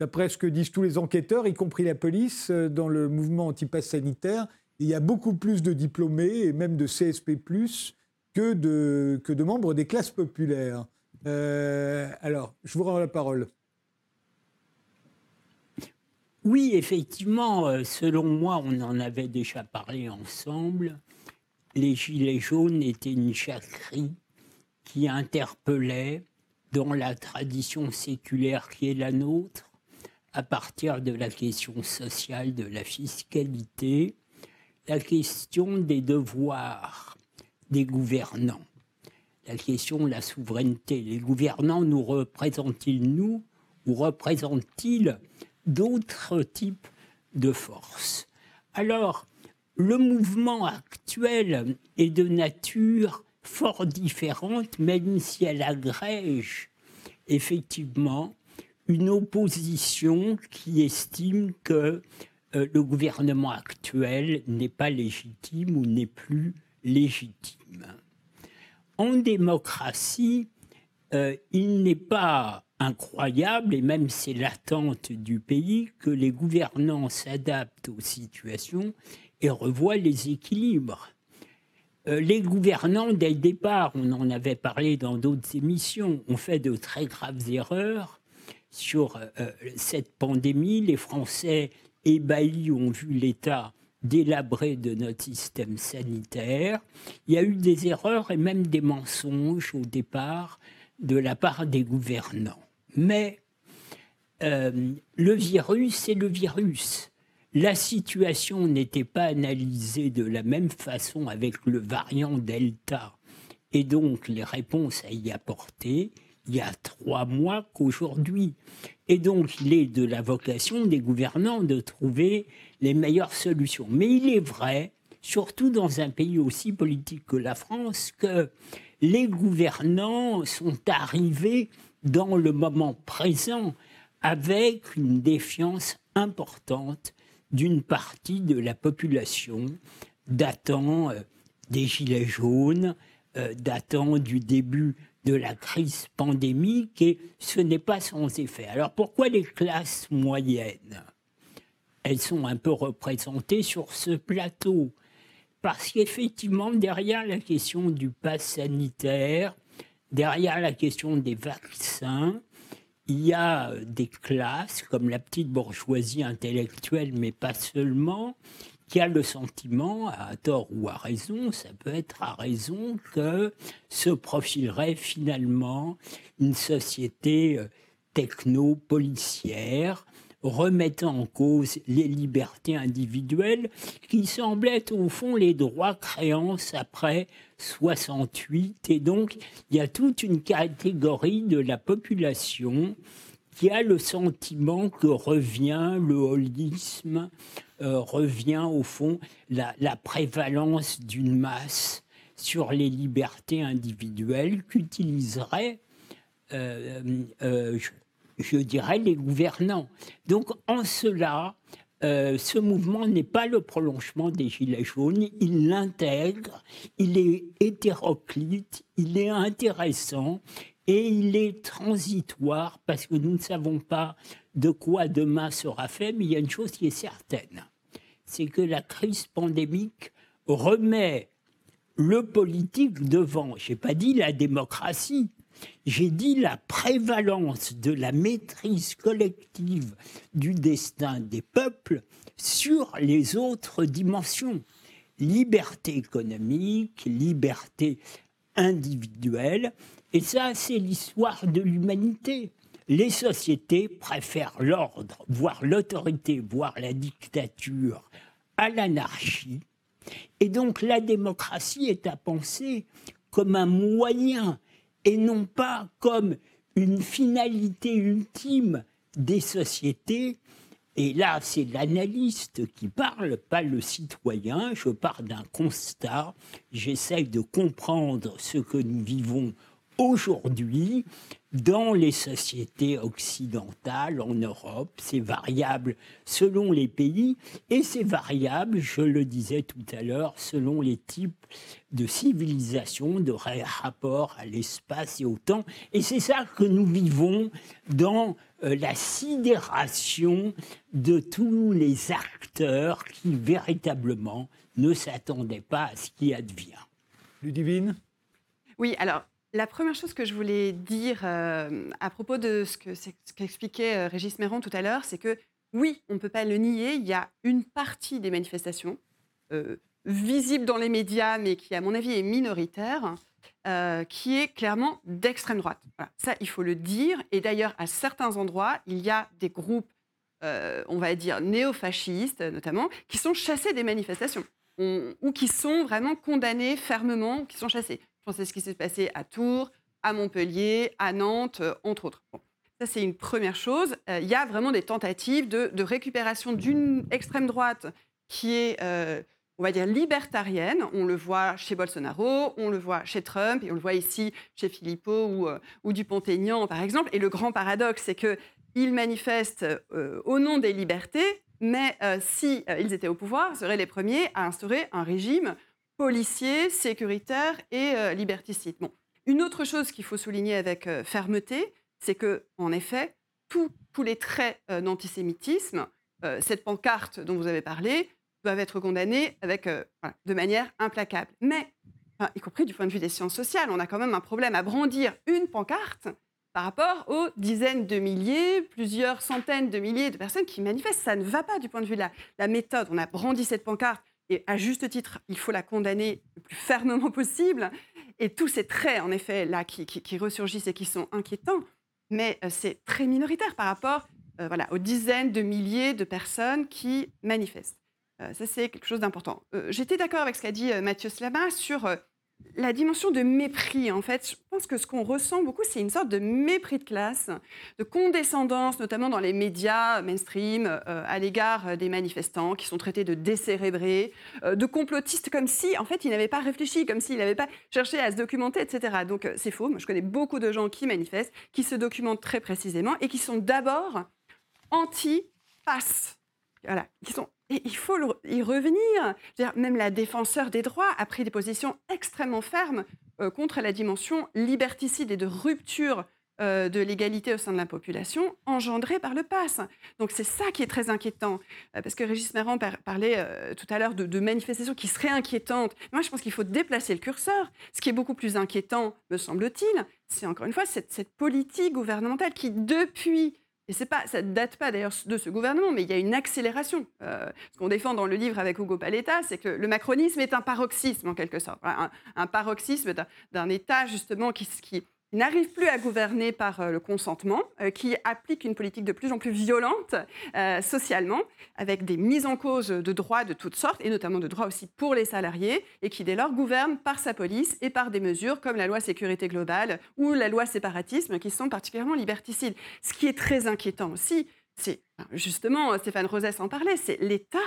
d'après ce que disent tous les enquêteurs, y compris la police, euh, dans le mouvement anti-pass sanitaire, il y a beaucoup plus de diplômés et même de CSP, que de, que de membres des classes populaires. Euh, alors, je vous rends la parole. Oui, effectivement, euh, selon moi, on en avait déjà parlé ensemble. Les Gilets jaunes étaient une chacrie qui interpellait dans la tradition séculaire qui est la nôtre à partir de la question sociale de la fiscalité, la question des devoirs des gouvernants, la question de la souveraineté. Les gouvernants nous représentent-ils nous ou représentent-ils d'autres types de forces? Alors, le mouvement actuel est de nature fort différente, même si elle agrège effectivement une opposition qui estime que euh, le gouvernement actuel n'est pas légitime ou n'est plus légitime. En démocratie, euh, il n'est pas incroyable, et même c'est l'attente du pays, que les gouvernants s'adaptent aux situations et revoient les équilibres. Euh, les gouvernants, dès le départ, on en avait parlé dans d'autres émissions, ont fait de très graves erreurs sur euh, euh, cette pandémie. Les Français ébahis ont vu l'État délabré de notre système sanitaire. Il y a eu des erreurs et même des mensonges au départ de la part des gouvernants. Mais euh, le virus, c'est le virus. La situation n'était pas analysée de la même façon avec le variant Delta et donc les réponses à y apporter il y a trois mois qu'aujourd'hui. Et donc, il est de la vocation des gouvernants de trouver les meilleures solutions. Mais il est vrai, surtout dans un pays aussi politique que la France, que les gouvernants sont arrivés dans le moment présent avec une défiance importante d'une partie de la population datant euh, des Gilets jaunes, euh, datant du début de la crise pandémique et ce n'est pas sans effet. Alors pourquoi les classes moyennes Elles sont un peu représentées sur ce plateau? Parce qu'effectivement, derrière la question du pass sanitaire, derrière la question des vaccins, il y a des classes comme la petite bourgeoisie intellectuelle, mais pas seulement, qui a le sentiment, à tort ou à raison, ça peut être à raison, que se profilerait finalement une société euh, techno-policière remettant en cause les libertés individuelles qui semblaient au fond les droits créances après 68. Et donc, il y a toute une catégorie de la population qui a le sentiment que revient le holisme, euh, revient au fond la, prévalence d'une masse sur les libertés individuelles qu'utiliseraient, euh, euh, je, dirais, les gouvernants. Donc en cela, ce mouvement n'est pas le prolongement des Gilets jaunes, il l'intègre, il est hétéroclite, il est intéressant et il est transitoire parce que nous ne savons pas de quoi demain sera fait, mais il y a une chose qui est certaine c'est que la crise pandémique remet le politique devant, je n'ai pas dit la démocratie, j'ai dit la prévalence de la maîtrise collective du destin des peuples sur les autres dimensions. Liberté économique, liberté individuelle, et ça c'est l'histoire de l'humanité. Les sociétés préfèrent l'ordre, voire l'autorité, voire la dictature à l'anarchie. Et donc la démocratie est à penser comme un moyen et non pas comme une finalité ultime des sociétés. Et là, c'est l'analyste qui parle, pas le citoyen. Je pars d'un constat. J'essaye de comprendre ce que nous vivons aujourd'hui dans les sociétés occidentales, en Europe, c'est variable selon les pays et c'est variable, je le disais tout à l'heure, selon les types de civilisation, de rapport à l'espace et au temps. Et c'est ça que nous vivons dans euh, la sidération de tous les acteurs qui véritablement ne s'attendaient pas à ce qui advient. Ludivine? Oui, alors la première chose que je voulais dire euh, à propos de ce qu'expliquait euh, Régis Méron tout à l'heure, c'est que oui, on ne peut pas le nier, il y a une partie des manifestations euh, visibles dans les médias, mais qui, à mon avis, est minoritaire, qui est clairement d'extrême droite. Ça, il faut le dire. Et d'ailleurs, à certains endroits, il y a des groupes, on va dire, néofascistes notamment, qui sont chassés des manifestations. ou qui sont vraiment condamnés fermement, qui sont chassés. Je pense que c'est ce qui s'est passé à Tours, à Montpellier, à Nantes, euh, entre autres. Ça, c'est une première chose. Euh, il y a vraiment des tentatives de, récupération d'une extrême droite qui est, euh, on va dire, libertarienne. On le voit chez Bolsonaro, on le voit chez Trump, et on le voit ici chez Philippot ou, Dupont-Aignan, par exemple. Et le grand paradoxe, c'est qu'ils manifestent au nom des libertés, mais si ils étaient au pouvoir, seraient les premiers à instaurer un régime policiers, sécuritaires et euh, liberticides. Bon. Une autre chose qu'il faut souligner avec euh, fermeté, c'est que, en effet, tous les traits euh, d'antisémitisme, cette pancarte dont vous avez parlé, doivent être condamnés avec, de manière implacable. Mais, y compris du point de vue des sciences sociales, on a quand même un problème à brandir une pancarte par rapport aux dizaines de milliers, plusieurs centaines de milliers de personnes qui manifestent. Ça ne va pas du point de vue de la méthode. On a brandi cette pancarte et à juste titre, il faut la condamner le plus fermement possible. Et tous ces traits, en effet, là, qui, ressurgissent et qui sont inquiétants, mais euh, c'est très minoritaire par rapport euh, voilà, aux dizaines de milliers de personnes qui manifestent. Euh, ça, c'est quelque chose d'important. J'étais d'accord avec ce qu'a dit Mathieu Slama sur la dimension de mépris, en fait, je pense que ce qu'on ressent beaucoup, c'est une sorte de mépris de classe, de condescendance, notamment dans les médias mainstream, euh, à l'égard euh, des manifestants qui sont traités de décérébrés, euh, de complotistes, comme si, en fait, ils n'avaient pas réfléchi, comme s'ils n'avaient pas cherché à se documenter, etc. Donc, c'est faux. Moi, je connais beaucoup de gens qui manifestent, qui se documentent très précisément et qui sont d'abord anti-pass. Voilà, qui sont il faut y revenir. même la défenseur des droits a pris des positions extrêmement fermes contre la dimension liberticide et de rupture euh, de l'égalité au sein de la population engendrée par le pass. Donc c'est ça qui est très inquiétant. Euh, parce que Régis Marand parlait euh, tout à l'heure de, manifestations qui seraient inquiétantes. Moi, je pense qu'il faut déplacer le curseur. Ce qui est beaucoup plus inquiétant, me semble-t-il, c'est encore une fois cette, politique gouvernementale qui, depuis et pas, ça ne date pas d'ailleurs de ce gouvernement, mais il y a une accélération. ce qu'on défend dans le livre avec Hugo Paletta, c'est que le macronisme est un paroxysme en quelque sorte, un, paroxysme d'un État justement qui, qui, n'arrive plus à gouverner par euh, le consentement, euh, qui applique une politique de plus en plus violente euh, socialement, avec des mises en cause de droits de toutes sortes, et notamment de droits aussi pour les salariés, et qui dès lors gouverne par sa police et par des mesures comme la loi sécurité globale ou la loi séparatisme, qui sont particulièrement liberticides. Ce qui est très inquiétant aussi, c'est justement, Stéphane Rosès en parlait, c'est l'État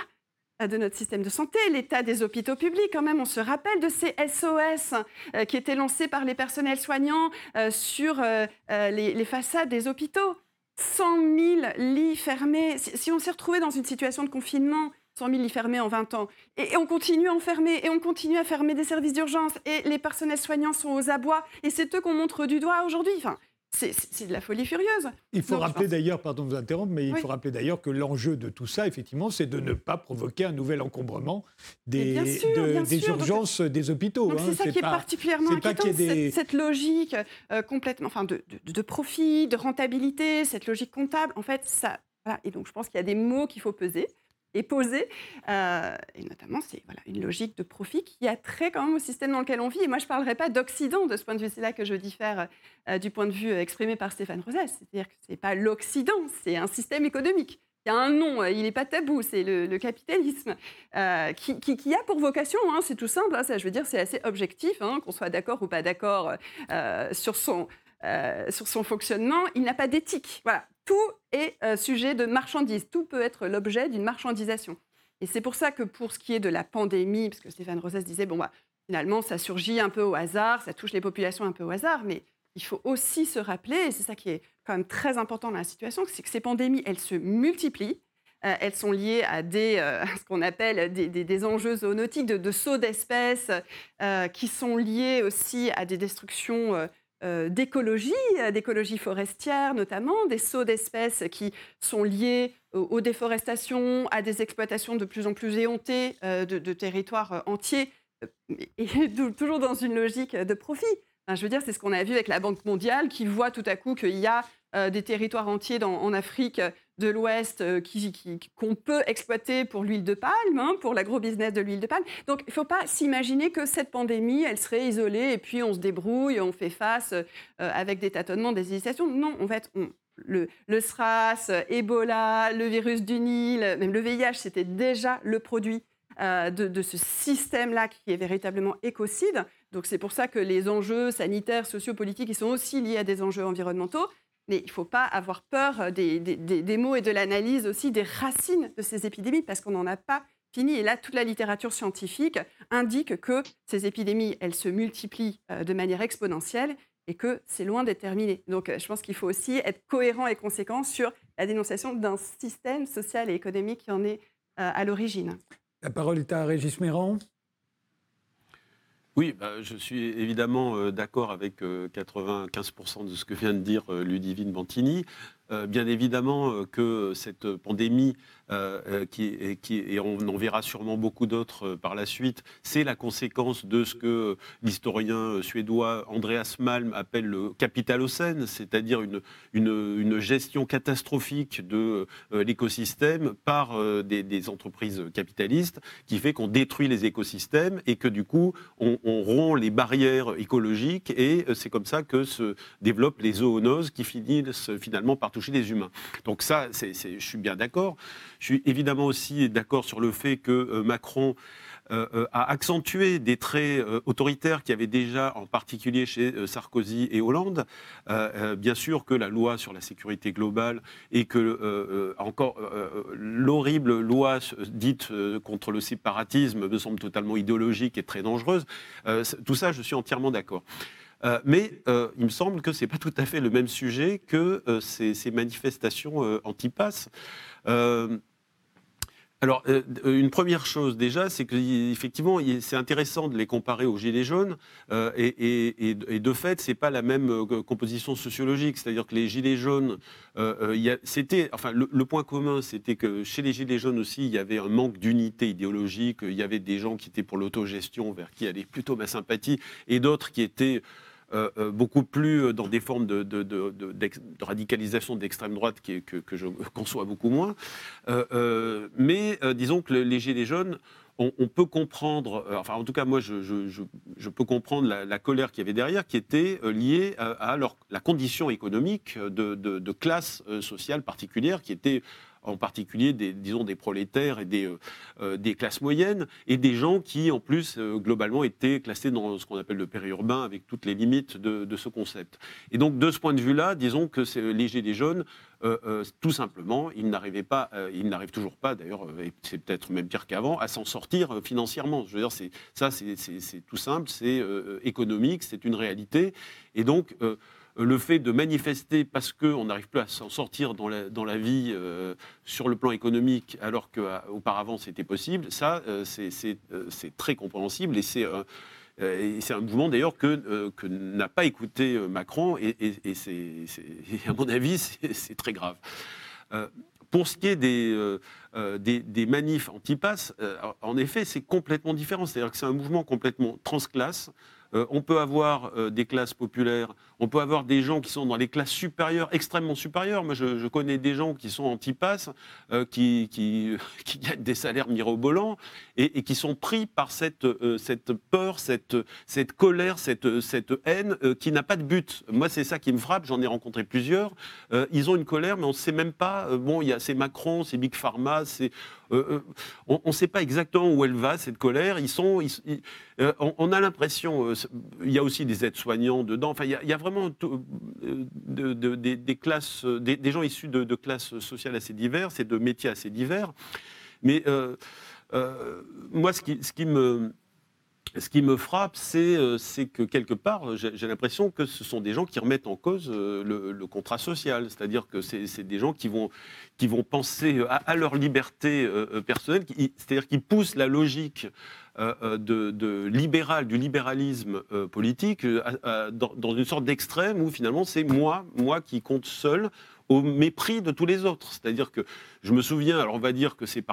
de notre système de santé, l'état des hôpitaux publics, quand même, on se rappelle de ces SOS euh, qui étaient lancés par les personnels soignants euh, sur euh, les, façades des hôpitaux. 100 000 lits fermés. Si, on s'est retrouvé dans une situation de confinement, 100 000 lits fermés en 20 ans, et, on continue à en fermer, et on continue à fermer des services d'urgence, et les personnels soignants sont aux abois, et c'est eux qu'on montre du doigt aujourd'hui. C'est de la folie furieuse. Il faut rappeler d'ailleurs, pardon de vous interrompre, mais il faut rappeler d'ailleurs que l'enjeu de tout ça, effectivement, c'est de ne pas provoquer un nouvel encombrement des, des urgences des hôpitaux. Hein. C'est ça qui est particulièrement inquiétant, cette, logique euh, complètement, enfin, de, de, profit, de rentabilité, cette logique comptable. En fait, ça. Et donc, je pense qu'il y a des mots qu'il faut peser est posée. Euh, et notamment, c'est voilà, une logique de profit qui a trait quand même au système dans lequel on vit. Et moi, je ne parlerai pas d'Occident de ce point de vue. C'est là que je diffère euh, du point de vue exprimé par Stéphane Rosès. C'est-à-dire que ce n'est pas l'Occident, c'est un système économique. Il y a un nom, euh, il n'est pas tabou, c'est le, capitalisme, qui, qui, a pour vocation, hein, c'est tout simple, hein, ça, je veux dire, c'est assez objectif, hein, qu'on soit d'accord ou pas d'accord sur son, sur son fonctionnement, il n'a pas d'éthique. Voilà, tout est euh, sujet de marchandise, tout peut être l'objet d'une marchandisation. Et c'est pour ça que pour ce qui est de la pandémie, parce que Stéphane Rosès disait, bon, bah, finalement, ça surgit un peu au hasard, ça touche les populations un peu au hasard, mais il faut aussi se rappeler, et c'est ça qui est quand même très important dans la situation, c'est que ces pandémies, elles se multiplient, euh, elles sont liées à, des, euh, ce qu'on appelle des, enjeux zoonotiques, de, de sauts d'espèces, qui sont liés aussi à des destructions euh, d'écologie, euh, d'écologie forestière notamment, des sauts d'espèces qui sont liés aux, déforestations, à des exploitations de plus en plus éhontées euh, de, territoires entiers, et toujours dans une logique de profit. je veux dire, c'est ce qu'on a vu avec la Banque mondiale qui voit tout à coup qu'il y a des territoires entiers en Afrique de l'Ouest euh, qu'on peut exploiter pour l'huile de palme, hein, pour l'agro-business de l'huile de palme. Donc, il ne faut pas s'imaginer que cette pandémie, elle serait isolée et puis on se débrouille, on fait face euh, avec des tâtonnements, des hésitations. Non, en fait, le, SRAS, Ebola, le virus du Nil, même le VIH, c'était déjà le produit euh, de, de, ce système-là qui est véritablement écocide. Donc c'est pour ça que les enjeux sanitaires, sociopolitiques, ils sont aussi liés à des enjeux environnementaux. Mais il ne faut pas avoir peur euh, des, mots et de l'analyse aussi des racines de ces épidémies, parce qu'on n'en a pas fini. Et là, toute la littérature scientifique indique que ces épidémies, elles se multiplient euh, de manière exponentielle et que c'est loin d'être terminé. Donc, euh, je pense qu'il faut aussi être cohérent et conséquent sur la dénonciation d'un système social et économique qui en est à l'origine. La parole est à Régis Méran. Oui, bah, je suis évidemment euh, d'accord avec 95% euh, de ce que vient de dire euh, Ludivine Bantini. Bien évidemment que cette pandémie euh, euh, qui, et on en verra sûrement beaucoup d'autres euh, par la suite, c'est la conséquence de ce que l'historien suédois Andreas Malm appelle le capitalocène, c'est-à-dire une, une, gestion catastrophique de l'écosystème par des, entreprises capitalistes qui fait qu'on détruit les écosystèmes et que du coup on, rompt les barrières écologiques et c'est comme ça que se développent les zoonoses qui finissent finalement par toucher les humains. Donc ça, je suis bien d'accord. Je suis évidemment aussi d'accord sur le fait que euh, Macron euh, euh, a accentué des traits autoritaires qui avaient déjà, en particulier chez Sarkozy et Hollande. bien sûr que la loi sur la sécurité globale et que encore l'horrible loi dite contre le séparatisme me semble totalement idéologique et très dangereuse. tout ça, je suis entièrement d'accord. Mais il me semble que ce n'est pas tout à fait le même sujet que ces, ces, manifestations anti-pass. alors, euh, euh, une première chose déjà, c'est qu'effectivement, c'est intéressant de les comparer aux Gilets jaunes, euh, et, de fait, c'est pas la même composition sociologique. C'est-à-dire que les Gilets jaunes, c'était, enfin, le, point commun, c'était que chez les Gilets jaunes aussi, il y avait un manque d'unité idéologique. Il y avait des gens qui étaient pour l'autogestion, vers qui allait plutôt ma sympathie, et d'autres qui étaient euh, euh, beaucoup plus euh, dans des formes de, de, radicalisation d'extrême droite que, je conçois beaucoup moins. mais disons que les Gilets jaunes, on, peut comprendre, enfin en tout cas moi je, peux comprendre la, colère qu'il y avait derrière, qui était liée à, la condition économique de, classe sociale particulière, qui était en particulier des, disons, des prolétaires et des, euh, euh, des classes moyennes, et des gens qui, en plus, euh, globalement, étaient classés dans ce qu'on appelle le périurbain, avec toutes les limites de, ce concept. Et donc, de ce point de vue-là, disons que les Gilets jaunes, tout simplement, ils n'arrivaient pas, ils n'arrivent toujours pas, d'ailleurs, c'est peut-être même pire qu'avant, à s'en sortir financièrement. Je veux dire, c'est, ça, c'est, tout simple, c'est économique, c'est une réalité. Et donc, le fait de manifester parce qu'on n'arrive plus à s'en sortir dans la, dans la vie euh, sur le plan économique, alors qu'auparavant c'était possible, ça c'est c'est très compréhensible et c'est un mouvement d'ailleurs que, n'a pas écouté Macron et, c'est, à mon avis c'est très grave. Pour ce qui est des, des, des, manifs anti-pass, en effet, c'est complètement différent. C'est-à-dire que c'est un mouvement complètement transclasse. Euh, on peut avoir euh, des classes populaires, on peut avoir des gens qui sont dans les classes supérieures, extrêmement supérieures. Moi, je, connais des gens qui sont anti-pass, euh, qui, qui, gagnent des salaires mirobolants et, qui sont pris par cette, cette peur, cette, cette colère, cette, cette haine qui n'a pas de but. Moi, c'est ça qui me frappe. J'en ai rencontré plusieurs. ils ont une colère, mais on ne sait même pas. bon, il y a c'est Macron, c'est Big Pharma, c'est on ne sait pas exactement où elle va cette colère. Ils sont, on, a l'impression il y a aussi des aides-soignants dedans. Enfin, il y a, vraiment euh, des, classes, des, gens issus de, classes sociales assez diverses et de métiers assez divers. Mais euh, euh, moi, ce qui me ce qui me frappe, c'est que quelque part, j'ai l'impression que ce sont des gens qui remettent en cause le, contrat social. C'est-à-dire que c'est des gens qui vont, penser à, leur liberté personnelle, c'est-à-dire qui poussent la logique euh, euh, de, du libéralisme euh, politique dans, une sorte d'extrême où finalement c'est moi, moi qui compte seul au mépris de tous les autres. C'est-à-dire que je me souviens, alors on va dire que c'est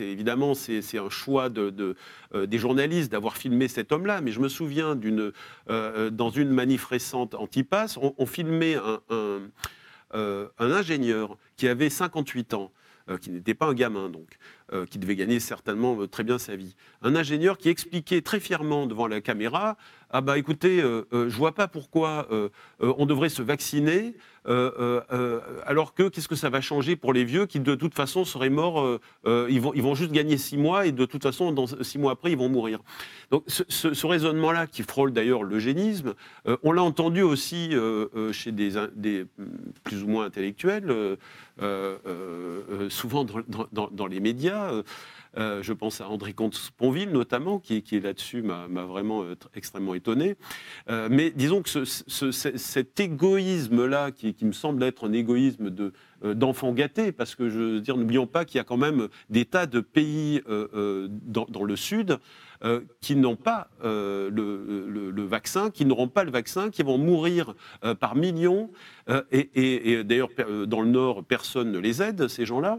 évidemment c'est un choix de, des journalistes d'avoir filmé cet homme-là, mais je me souviens d'une dans une manif récente anti-pass, on, filmait un, un, ingénieur qui avait 58 ans. qui n'était pas un gamin donc, euh, qui devait gagner certainement euh, très bien sa vie. Un ingénieur qui expliquait très fièrement devant la caméra Ah, bah écoutez, euh, je vois pas pourquoi on devrait se vacciner, alors que qu'est-ce que ça va changer pour les vieux qui de toute façon seraient morts, ils, vont, ils vont juste gagner six mois et de toute façon, dans six mois après, ils vont mourir. Donc ce, raisonnement-là, qui frôle d'ailleurs l'eugénisme, on l'a entendu aussi chez des, des, plus ou moins intellectuels, souvent dans les médias. Euh, euh, je pense à André Comte-Sponville notamment, qui, qui là-dessus m'a vraiment euh, extrêmement étonné. mais disons que cet égoïsme-là, qui, me semble être un égoïsme de, d'enfants gâtés, parce que je veux dire, n'oublions pas qu'il y a quand même des tas de pays dans, le Sud qui n'ont pas le, vaccin, qui n'auront pas le vaccin, qui vont mourir par millions. et, et d'ailleurs, dans le Nord, personne ne les aide, ces gens-là.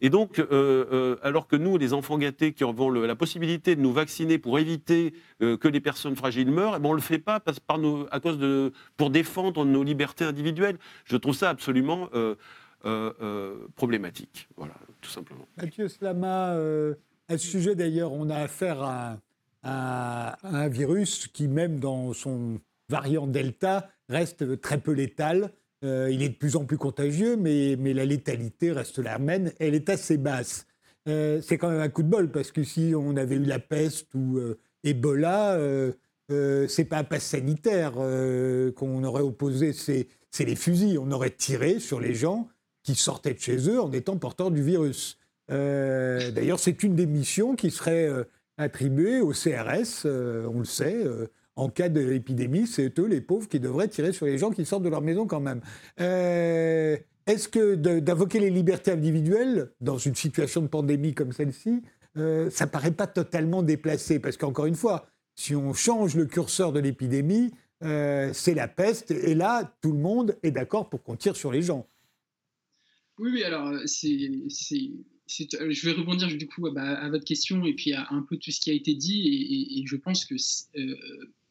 Et donc, euh, euh, alors que nous, les enfants gâtés qui avons la possibilité de nous vacciner pour éviter euh, que les personnes fragiles meurent, eh ben, on ne le fait pas parce, par à cause de, pour défendre nos libertés individuelles. Je trouve ça absolument problématique. Voilà, tout simplement. Mathieu Slama, à ce sujet d'ailleurs, on a affaire à, un virus qui, même dans son variant Delta, reste très peu létal. Euh, il est de plus en plus contagieux, mais, la létalité reste la même. Elle est assez basse. Euh, c'est quand même un coup de bol, parce que si on avait eu la peste ou euh, Ebola, c'est pas un pass sanitaire qu'on aurait opposé, c'est les fusils. On aurait tiré sur les gens qui sortaient de chez eux en étant porteurs du virus. D'ailleurs, c'est une des missions qui serait attribuée au CRS, on le sait en cas d'épidémie, c'est eux les pauvres qui devraient tirer sur les gens qui sortent de leur maison quand même. Euh, est-ce que d'invoquer les libertés individuelles dans une situation de pandémie comme celle-ci, euh, ça paraît pas totalement déplacé? Parce qu'encore une fois, si on change le curseur de l'épidémie, euh, c'est la peste, et là, tout le monde est d'accord pour qu'on tire sur les gens. Oui, alors, euh, je vais rebondir du coup bah, à votre question et puis à un peu tout ce qui a été dit, et, je pense que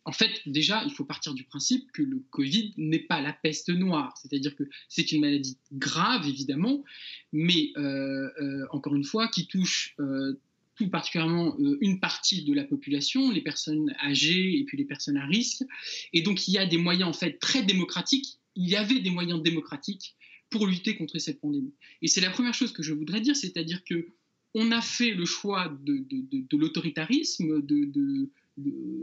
en fait, déjà, il faut partir du principe que le Covid n'est pas la peste noire. C'est-à-dire que c'est une maladie grave, évidemment, mais euh, euh, encore une fois, qui touche euh, tout particulièrement une partie de la population, les personnes âgées et puis les personnes à risque. Et donc, il y a des moyens, en fait, très démocratiques. Il y avait des moyens démocratiques pour lutter contre cette pandémie. Et c'est la première chose que je voudrais dire, c'est-à-dire que on a fait le choix de, de l'autoritarisme, de,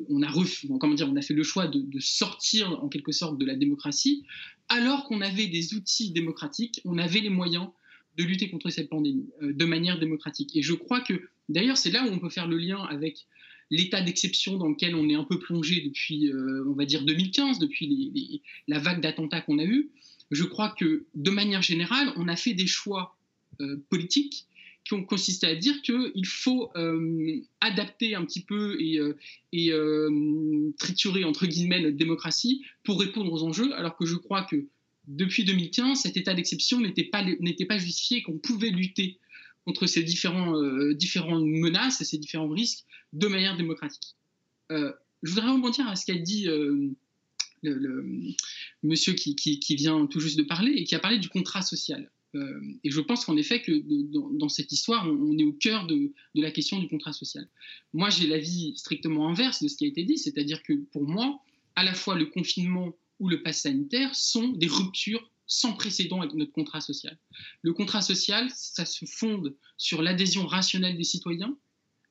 on a comment dire, on a fait le choix de, sortir en quelque sorte de la démocratie, alors qu'on avait des outils démocratiques, on avait les moyens de lutter contre cette pandémie euh, de manière démocratique. Et je crois que, d'ailleurs, c'est là où on peut faire le lien avec l'état d'exception dans lequel on est un peu plongé depuis, euh, on va dire, 2015, depuis la vague d'attentats qu'on a eue. Je crois que, de manière générale, on a fait des choix euh, politiques qui ont consisté à dire qu'il faut euh, adapter un petit peu et, euh, euh, triturer, entre guillemets, notre démocratie pour répondre aux enjeux, alors que je crois que depuis 2015, cet état d'exception n'était pas, pas justifié, qu'on pouvait lutter contre ces différents, différentes menaces et ces différents risques de manière démocratique. je voudrais rebondir à ce qu'a dit le, monsieur qui, vient tout juste de parler et qui a parlé du contrat social. Euh, et je pense qu'en effet, que dans, cette histoire, on, est au cœur de, la question du contrat social. Moi, j'ai l'avis strictement inverse de ce qui a été dit, c'est-à-dire que pour moi, à la fois le confinement ou le pass sanitaire sont des ruptures sans précédent avec notre contrat social. Le contrat social, ça se fonde sur l'adhésion rationnelle des citoyens,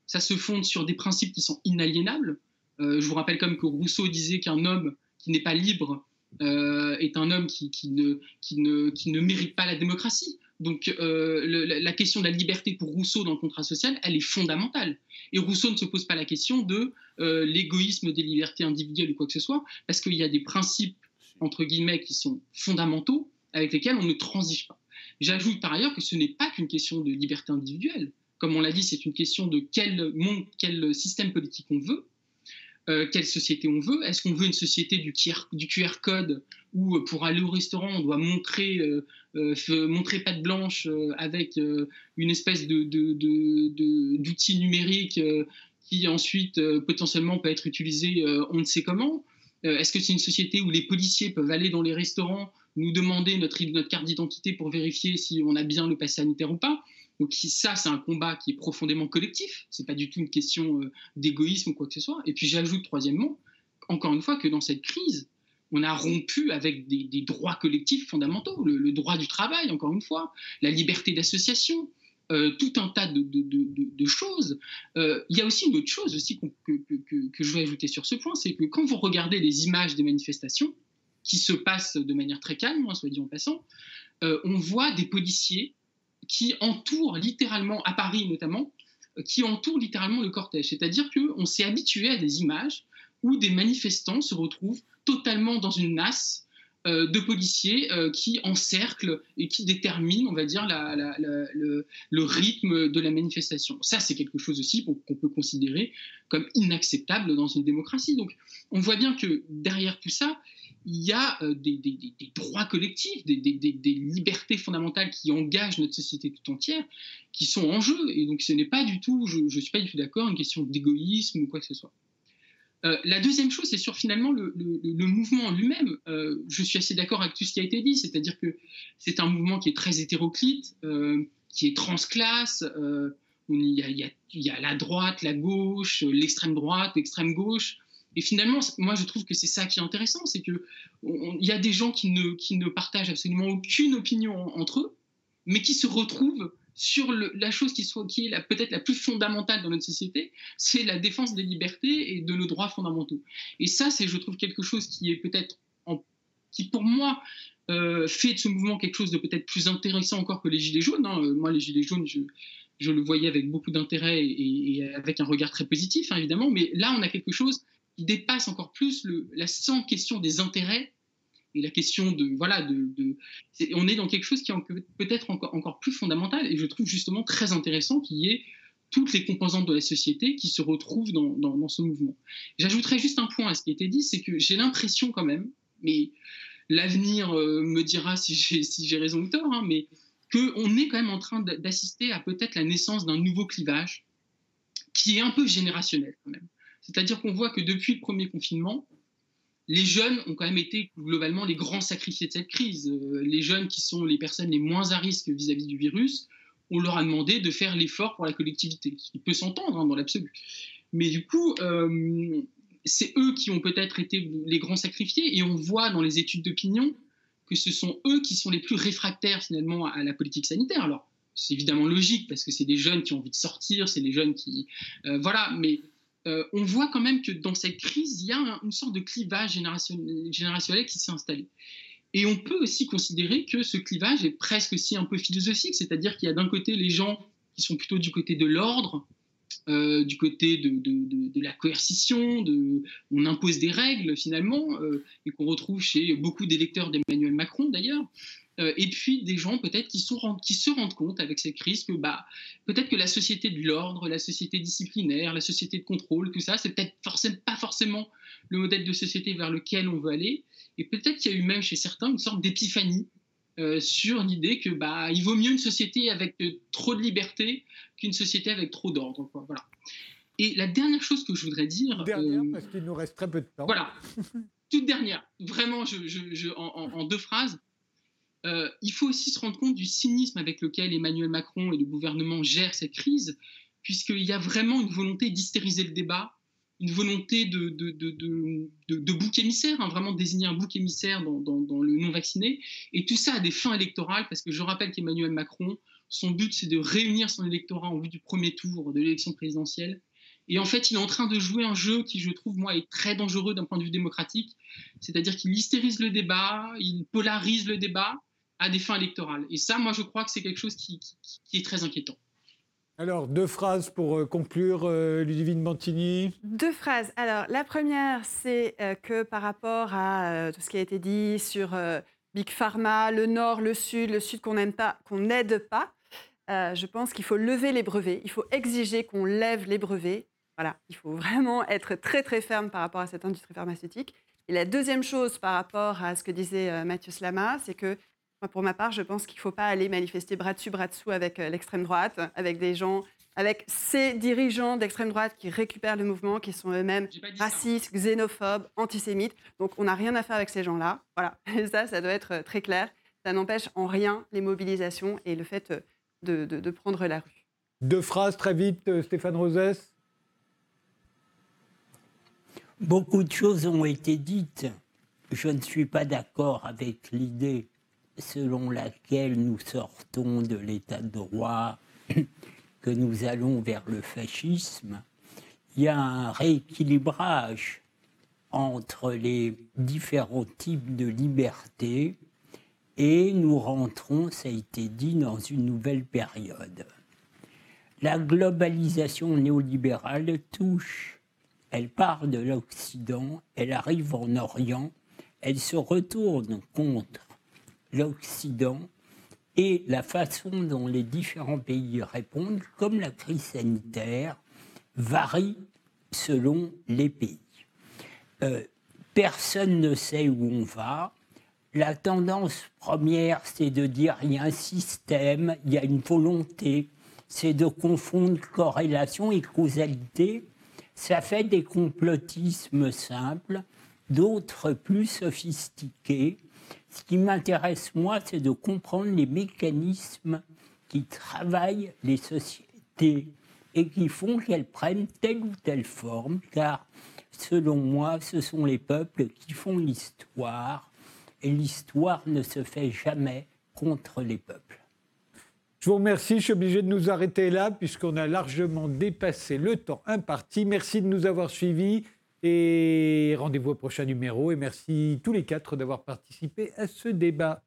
ça se fonde sur des principes qui sont inaliénables. Euh, je vous rappelle comme que Rousseau disait qu'un homme qui n'est pas libre euh, est un homme qui, ne, qui, ne, qui, ne, mérite pas la démocratie. Donc euh, la question de la liberté pour Rousseau dans le contrat social, elle est fondamentale. Et Rousseau ne se pose pas la question de euh, l'égoïsme des libertés individuelles ou quoi que ce soit, parce qu'il y a des principes, entre guillemets, qui sont fondamentaux, avec lesquels on ne transige pas. J'ajoute par ailleurs que ce n'est pas qu'une question de liberté individuelle. Comme on l'a dit, c'est une question de quel monde, quel système politique on veut. Euh, quelle société on veut? Est-ce qu'on veut une société du QR, code où euh, pour aller au restaurant on doit montrer, euh, patte blanche avec une espèce d'outil numérique qui ensuite potentiellement peut être utilisé on ne sait comment Est-ce que c'est une société où les policiers peuvent aller dans les restaurants nous demander notre, notre carte d'identité pour vérifier si on a bien le pass sanitaire ou pas? Donc ça, c'est un combat qui est profondément collectif. C'est pas du tout une question euh, d'égoïsme ou quoi que ce soit. Et puis j'ajoute troisièmement, encore une fois, que dans cette crise, on a rompu avec des, droits collectifs fondamentaux, le, droit du travail, encore une fois, la liberté d'association, euh, tout un tas de, choses. Euh, il y a aussi une autre chose aussi que, que, je veux ajouter sur ce point, c'est que quand vous regardez les images des manifestations, qui se passent de manière très calme, hein, soit dit en passant, on voit des policiers qui entoure littéralement, à Paris notamment, euh, qui entoure littéralement le cortège. C'est-à-dire qu'on s'est habitué à des images où des manifestants se retrouvent totalement dans une nasse euh, de policiers euh, qui encerclent et qui déterminent, on va dire, le, rythme de la manifestation. Ça, c'est quelque chose aussi qu'on peut considérer comme inacceptable dans une démocratie. Donc, on voit bien que derrière tout ça, il y a euh, des, droits collectifs, des, libertés fondamentales qui engagent notre société tout entière, qui sont en jeu. Et donc ce n'est pas du tout, je ne suis pas du tout d'accord, une question d'égoïsme ou quoi que ce soit. Euh, la deuxième chose, c'est sur finalement le, mouvement en lui-même. Euh, je suis assez d'accord avec tout ce qui a été dit, c'est-à-dire que c'est un mouvement qui est très hétéroclite, qui est transclasse. Il, y a, la droite, la gauche, l'extrême droite, l'extrême gauche. Et finalement, moi, je trouve que c'est ça qui est intéressant, c'est qu'il y a des gens qui ne, qui ne partagent absolument aucune opinion entre eux, mais qui se retrouvent sur la chose qui, soit, qui est peut-être la plus fondamentale dans notre société, c'est la défense des libertés et de nos droits fondamentaux. Et ça, c'est, je trouve, quelque chose qui est peut-être, qui pour moi, euh, fait de ce mouvement quelque chose de peut-être plus intéressant encore que les Gilets jaunes. Hein. Euh, moi, les Gilets jaunes, je, je, le voyais avec beaucoup d'intérêt et, avec un regard très positif, hein, évidemment, mais là, on a quelque chose dépasse encore plus la sans question des intérêts et la question de voilà de, on est dans quelque chose qui est peut-être encore, encore plus fondamental et je trouve justement très intéressant qu'il y ait toutes les composantes de la société qui se retrouvent dans, dans, ce mouvement. J'ajouterais juste un point à ce qui a été dit, c'est que j'ai l'impression quand même, mais l'avenir euh, me dira si j'ai si raison ou tort, hein, mais qu'on est quand même en train d'assister à peut-être la naissance d'un nouveau clivage qui est un peu générationnel quand même. C'est-à-dire qu'on voit que depuis le premier confinement, les jeunes ont quand même été globalement les grands sacrifiés de cette crise. Euh, les jeunes qui sont les personnes les moins à risque vis-à-vis du virus, on leur a demandé de faire l'effort pour la collectivité, ce qui peut s'entendre hein, dans l'absolu. Mais du coup, euh, c'est eux qui ont peut-être été les grands sacrifiés, et on voit dans les études d'opinion que ce sont eux qui sont les plus réfractaires finalement à la politique sanitaire. Alors, c'est évidemment logique parce que c'est des jeunes qui ont envie de sortir, c'est des jeunes qui, euh, voilà, mais euh, on voit quand même que dans cette crise, il y a une sorte de clivage générationnel qui s'est installé. Et on peut aussi considérer que ce clivage est presque aussi un peu philosophique, c'est-à-dire qu'il y a d'un côté les gens qui sont plutôt du côté de l'ordre, euh, du côté de, la coercition, on impose des règles finalement, euh, et qu'on retrouve chez beaucoup d'électeurs d'Emmanuel Macron d'ailleurs, euh, et puis des gens peut-être qui, qui, se rendent compte avec cette crise que bah, peut-être que la société de l'ordre, la société disciplinaire, la société de contrôle, tout ça, c'est peut-être forcément, pas forcément le modèle de société vers lequel on veut aller. Et peut-être qu'il y a eu même chez certains une sorte d'épiphanie euh, sur l'idée que bah, il vaut mieux une société avec euh, trop de liberté qu'une société avec trop d'ordre. Voilà. Et la dernière chose que je voudrais dire. Dernière, parce qu'il nous reste très peu de temps. Voilà. Toute dernière. Vraiment, je, je, en, deux phrases. Euh, il faut aussi se rendre compte du cynisme avec lequel Emmanuel Macron et le gouvernement gèrent cette crise, puisqu'il y a vraiment une volonté d'hystériser le débat, une volonté de, bouc émissaire, hein, vraiment désigner un bouc émissaire dans, le non-vacciné, et tout ça a des fins électorales, parce que je rappelle qu'Emmanuel Macron, son but c'est de réunir son électorat en vue du premier tour de l'élection présidentielle, et en fait, il est en train de jouer un jeu qui, je trouve, moi, est très dangereux d'un point de vue démocratique. C'est-à-dire qu'il hystérise le débat, il polarise le débat, à des fins électorales. Et ça, moi, je crois que c'est quelque chose qui, est très inquiétant. Alors, deux phrases pour euh, conclure, euh, Ludivine Mantini. Deux phrases. Alors, la première, c'est euh, que par rapport à tout ce qui a été dit sur Big Pharma, le Nord, le Sud, le Sud qu'on n'aime pas, qu'on n'aide pas, je pense qu'il faut lever les brevets. Il faut exiger qu'on lève les brevets. Voilà, il faut vraiment être très très ferme par rapport à cette industrie pharmaceutique. Et la deuxième chose par rapport à ce que disait Mathieu Slama, c'est que pour ma part, je pense qu'il ne faut pas aller manifester bras dessus, bras dessous avec euh, l'extrême droite, avec des gens, avec ces dirigeants d'extrême droite qui récupèrent le mouvement, qui sont eux-mêmes racistes, xénophobes, antisémites. Donc on n'a rien à faire avec ces gens-là. Voilà, et ça, ça doit être euh, très clair. Ça n'empêche en rien les mobilisations et le fait euh, de, de, prendre la rue. Deux phrases très vite, Stéphane Rosès. Beaucoup de choses ont été dites. Je ne suis pas d'accord avec l'idée selon laquelle nous sortons de l'état de droit, que nous allons vers le fascisme, il y a un rééquilibrage entre les différents types de liberté et nous rentrons, ça a été dit, dans une nouvelle période. La globalisation néolibérale touche, elle part de l'Occident, elle arrive en Orient, elle se retourne contre l'Occident et la façon dont les différents pays répondent, comme la crise sanitaire, varie selon les pays. Euh, personne ne sait où on va. La tendance première, c'est de dire il y a un système, il y a une volonté, c'est de confondre corrélation et causalité. Ça fait des complotismes simples, d'autres plus sophistiqués, ce qui m'intéresse, moi, c'est de comprendre les mécanismes qui travaillent les sociétés et qui font qu'elles prennent telle ou telle forme, car selon moi, ce sont les peuples qui font l'histoire, et l'histoire ne se fait jamais contre les peuples. Je vous remercie, je suis obligé de nous arrêter là, puisqu'on a largement dépassé le temps imparti. Merci de nous avoir suivis. Et rendez-vous au prochain numéro. Et merci tous les quatre d'avoir participé à ce débat.